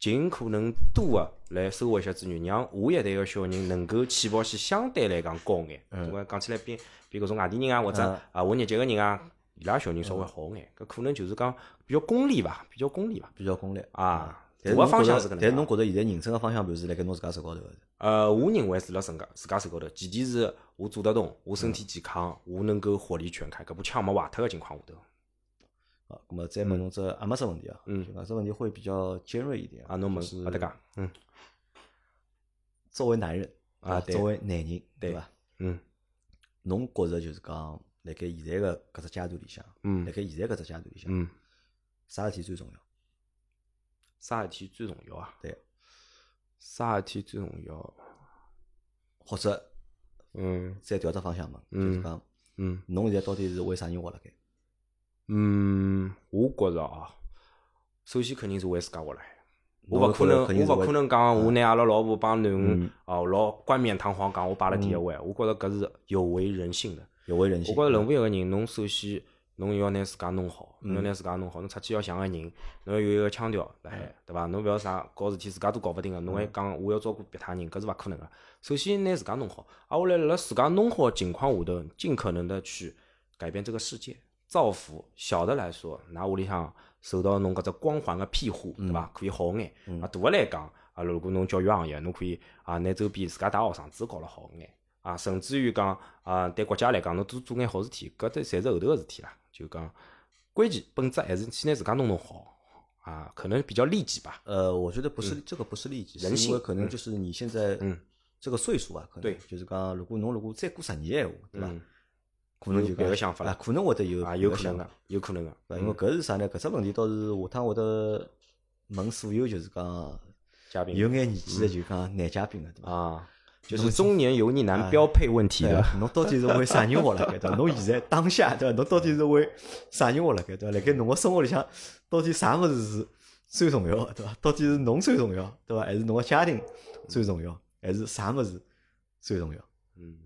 尽可能多个来收获一些资源，让下一代个小人能够起跑线相对来讲高眼。因为讲起来比比搿种外地人啊，或者嗯啊混日脚个人啊，伊拉小人稍微好眼。搿可能就是讲比较功利伐，比较功利伐。比较功利。啊，但大个方是侬觉得向是搿能但是侬觉着现在人生个方向盘是辣盖侬自家手高头个？呃，我认为是辣自家自家手高头，前提是我做得动，我身体健康，我能够火力全开，搿部枪没坏脱个情况下头。好，咁么再问侬只阿没只问题啊，嗯就讲这问题会比较尖锐一点啊，侬问就是没得讲，嗯作为男人啊作为男人，对伐？嗯侬觉着就是讲，辣盖现在个搿只阶段里向，嗯辣盖现在搿只阶段里向，嗯，啥事体最重要？啥事体最重要啊？对，啥事体最重要？或者嗯再调只方向嘛，就嗯是讲，嗯侬现在到底是为啥人活辣盖？嗯，我觉着啊，首先肯定是为自家活来。我勿可能，我勿可能讲我拿阿拉老婆帮囡嗯恩哦老冠冕堂皇讲我摆辣第一位。我觉着搿是有违人性的。有违人性。我觉着任何一个人，侬首先侬要拿自家弄好，侬要嗯拿自家弄好，侬出去要像个人，侬要有一个腔调辣嗯海，对伐？侬勿要啥搞事体自家都搞勿定个，侬还讲我要照顾别他人，搿是勿可能个。首先拿自家弄好，啊，我来辣自家弄好个情况下头，尽可能的去改变这个世界，造福。小的来说，拿屋里向受到侬搿只光环个庇护，对伐？可以好眼。啊，大个来讲，啊，如果侬教育行业，侬可以啊，拿周边自家带学生子搞了好眼。啊，甚至于讲啊，对国家来讲，侬多做眼好事体，搿都侪是后头个事体啦。就讲关键本质还是先拿自家弄弄好啊，可能比较利己吧。呃，我觉得不是这个不是利己，人性为可能就是你现在嗯这个岁数啊，可能对就是讲，如果侬如果再过十年闲话，对伐？嗯，可能就有别个想法了啊，可能会得有啊，有可能个，有可能个，因为搿是啥呢？搿只问题倒是下趟会得问所有就是讲嘉宾有眼年纪的就讲男嘉宾个，对伐？啊，就是中年油腻男标配问题对的，伐？侬到底是为啥人活辣盖 对伐？侬现在当下对伐？侬到底是为啥人活辣盖对伐？辣盖侬个生活里向，到底啥物事是最重要的对伐？到底是侬最重要对伐？还是侬个家庭最重要？还是啥物事最重要？嗯，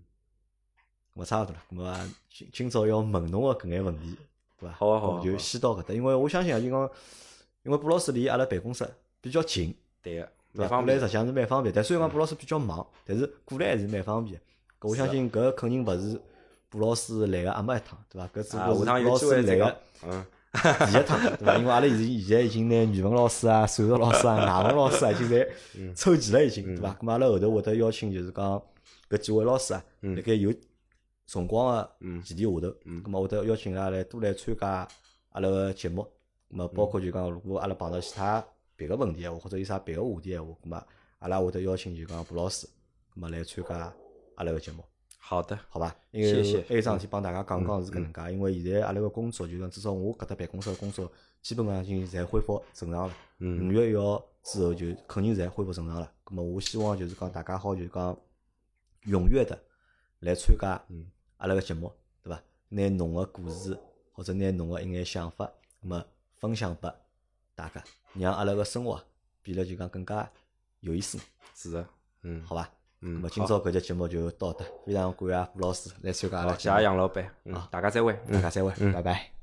我差勿多了，咁么今今朝要问侬个搿眼问题，对伐？好啊好啊就先到搿搭，因为我相信啊，就讲，因为布老师离阿拉办公室比较近，对个，对过来实际上是蛮方便，但虽然讲布老师比较忙，但是过来还是蛮方便。搿我相信搿肯定勿是布老师来个阿末一趟，对伐？搿只啊，不过是布老师来个，嗯，第一趟，对伐？因为阿拉现在现在已经拿语文老师啊、数学老师啊、外文老师啊，已经侪嗯凑齐了，已经，对伐？咁阿拉后头会得邀请，就是讲搿几位老师啊，辣盖有辰光个嗯前提下头，咁么会得邀请伊拉来多来参加阿拉个节目。咁么包括就讲，如果阿拉碰到其他别个问题闲话，或者有啥别个话题闲话，咁么阿拉会得邀请就讲卜老师，咁么来参加阿拉个节目。好的，好吧？因为还有桩事体帮大家讲讲是搿能介，因为现在阿拉个工作，就讲至少我搿搭办公室个工作，基本上已经侪恢复正常了。嗯五月一号之后就肯定侪恢复正常了。咁么我希望就是讲大家好，就是讲踊跃的来参加嗯阿拉个节目，对伐？拿侬个故事或者拿侬个一眼想法，咁么分享拨大家，让阿拉个生活啊变得就讲更加有意思，是的，嗯，好吧？嗯咁么今朝搿节节目就到这，非常感谢吴老师来参加阿拉，谢谢。杨老板，嗯，大家再会，嗯大家再会，拜拜。